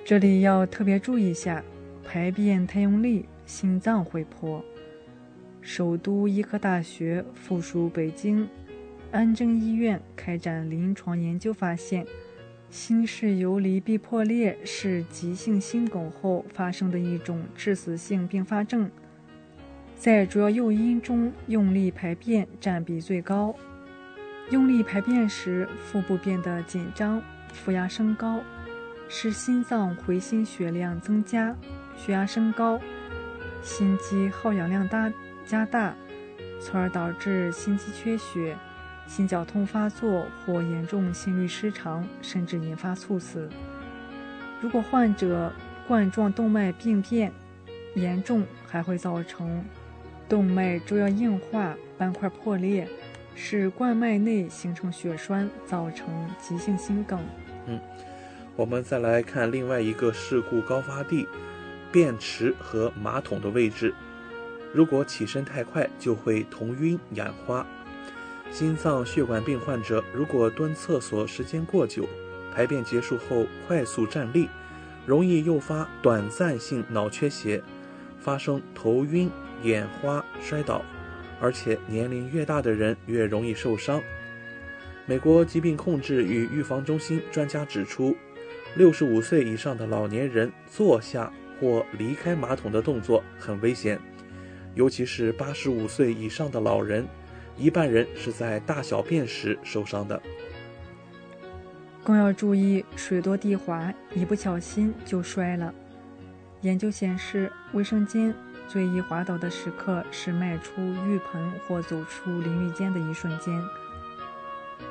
这里要特别注意一下，排便太用力，心脏会破。首都医科大学附属北京安贞医院开展临床研究发现。心室游离壁破裂是急性心梗后发生的一种致死性并发症，在主要诱因中，用力排便占比最高。用力排便时，腹部变得紧张，腹压升高，使心脏回心血量增加，血压升高，心肌耗氧量大加大，从而导致心肌缺血。心绞痛发作或严重心律失常，甚至引发猝死。如果患者冠状动脉病变严重，还会造成动脉粥样硬化、斑块破裂，使冠脉内形成血栓，造成急性心梗。嗯，我们再来看另外一个事故高发地——便池和马桶的位置。如果起身太快，就会头晕眼花。心脏血管病患者如果蹲厕所时间过久，排便结束后快速站立，容易诱发短暂性脑缺血，发生头晕、眼花、摔倒，而且年龄越大的人越容易受伤。美国疾病控制与预防中心专家指出，六十五岁以上的老年人坐下或离开马桶的动作很危险，尤其是八十五岁以上的老人。一半人是在大小便时受伤的，更要注意水多地滑，一不小心就摔了。研究显示，卫生间最易滑倒的时刻是迈出浴盆或走出淋浴间的一瞬间，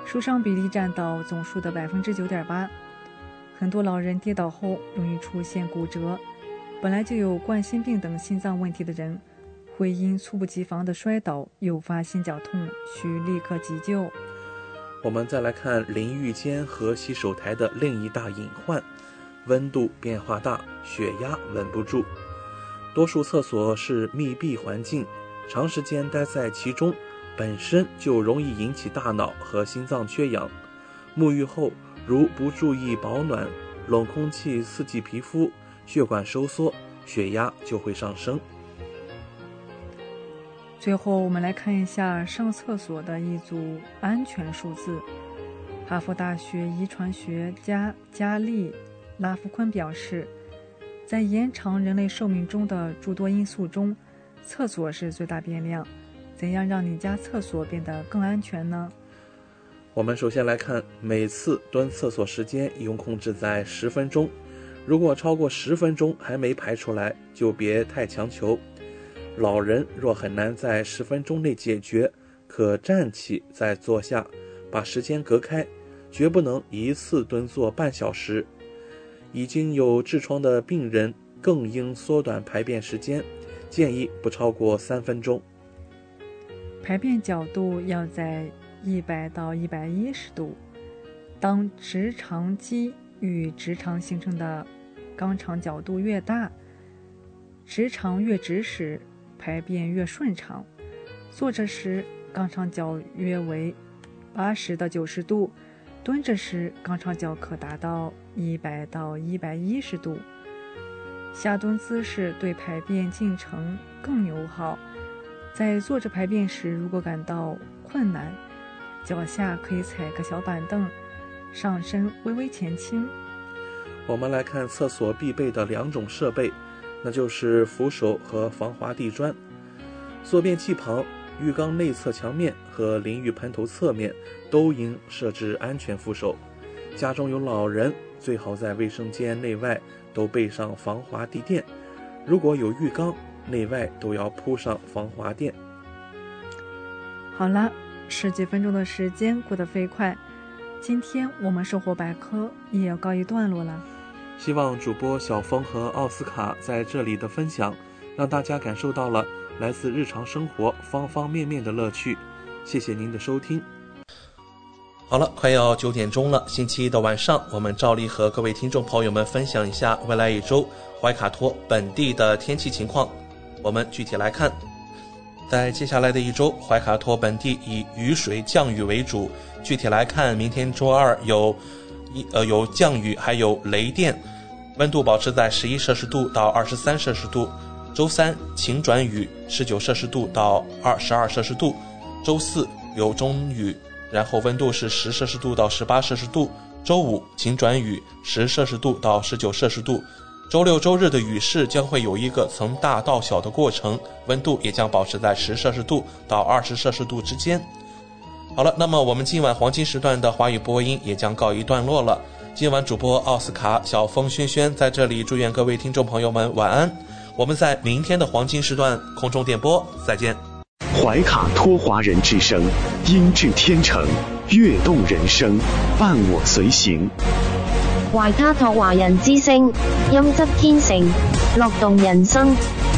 受伤比例占到总数的百分之九点八。很多老人跌倒后容易出现骨折，本来就有冠心病等心脏问题的人，会因猝不及防的摔倒诱发心绞痛，需立刻急救。我们再来看淋浴间和洗手台的另一大隐患：温度变化大，血压稳不住。多数厕所是密闭环境，长时间待在其中，本身就容易引起大脑和心脏缺氧。沐浴后如不注意保暖，冷空气刺激皮肤，血管收缩，血压就会上升。最后，我们来看一下上厕所的一组安全数字。哈佛大学遗传学家加利·拉夫昆表示，在延长人类寿命中的诸多因素中，厕所是最大变量。怎样让你家厕所变得更安全呢？我们首先来看，每次蹲厕所时间应控制在十分钟。如果超过十分钟还没排出来，就别太强求。老人若很难在十分钟内解决，可站起再坐下，把时间隔开，绝不能一次蹲坐半小时。已经有痔疮的病人更应缩短排便时间，建议不超过三分钟。排便角度要在一百到一百一十度。当直肠肌与直肠形成的肛肠角度越大，直肠越直时。排便越顺畅，坐着时肛肠角约为八十到九十度，蹲着时肛肠角可达到一百到一百一十度。下蹲姿势对排便进程更友好。在坐着排便时，如果感到困难，脚下可以踩个小板凳，上身微微前倾。我们来看厕所必备的两种设备。那就是扶手和防滑地砖。坐便器旁、浴缸内侧墙面和淋浴喷头侧面都应设置安全扶手。家中有老人，最好在卫生间内外都备上防滑地垫。如果有浴缸，内外都要铺上防滑垫。好了，十几分钟的时间过得飞快，今天我们生活百科也要告一段落了。希望主播小峰和奥斯卡在这里的分享，让大家感受到了来自日常生活方方面面的乐趣。谢谢您的收听。好了，快要九点钟了，星期一的晚上，我们照例和各位听众朋友们分享一下未来一周怀卡托本地的天气情况。我们具体来看，在接下来的一周，怀卡托本地以雨水降雨为主。具体来看，明天周二有。一呃有降雨，还有雷电，温度保持在十一摄氏度到二十三摄氏度。周三晴转雨，十九摄氏度到二十二摄氏度。周四有中雨，然后温度是十摄氏度到十八摄氏度。周五晴转雨，十摄氏度到十九摄氏度。周六周日的雨势将会有一个从大到小的过程，温度也将保持在十摄氏度到二十摄氏度之间。好了，那么我们今晚黄金时段的华语播音也将告一段落了。今晚主播奥斯卡、小峰、轩轩在这里祝愿各位听众朋友们晚安。我们在明天的黄金时段空中电波再见。怀卡托华人之声，音质天成，悦动人生，伴我随行。怀卡托华人之声，音质天成，乐动人生，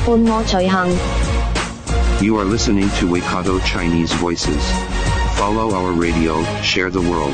伴我随行。You are listening to Waikato Chinese Voices. Follow our radio, share the world.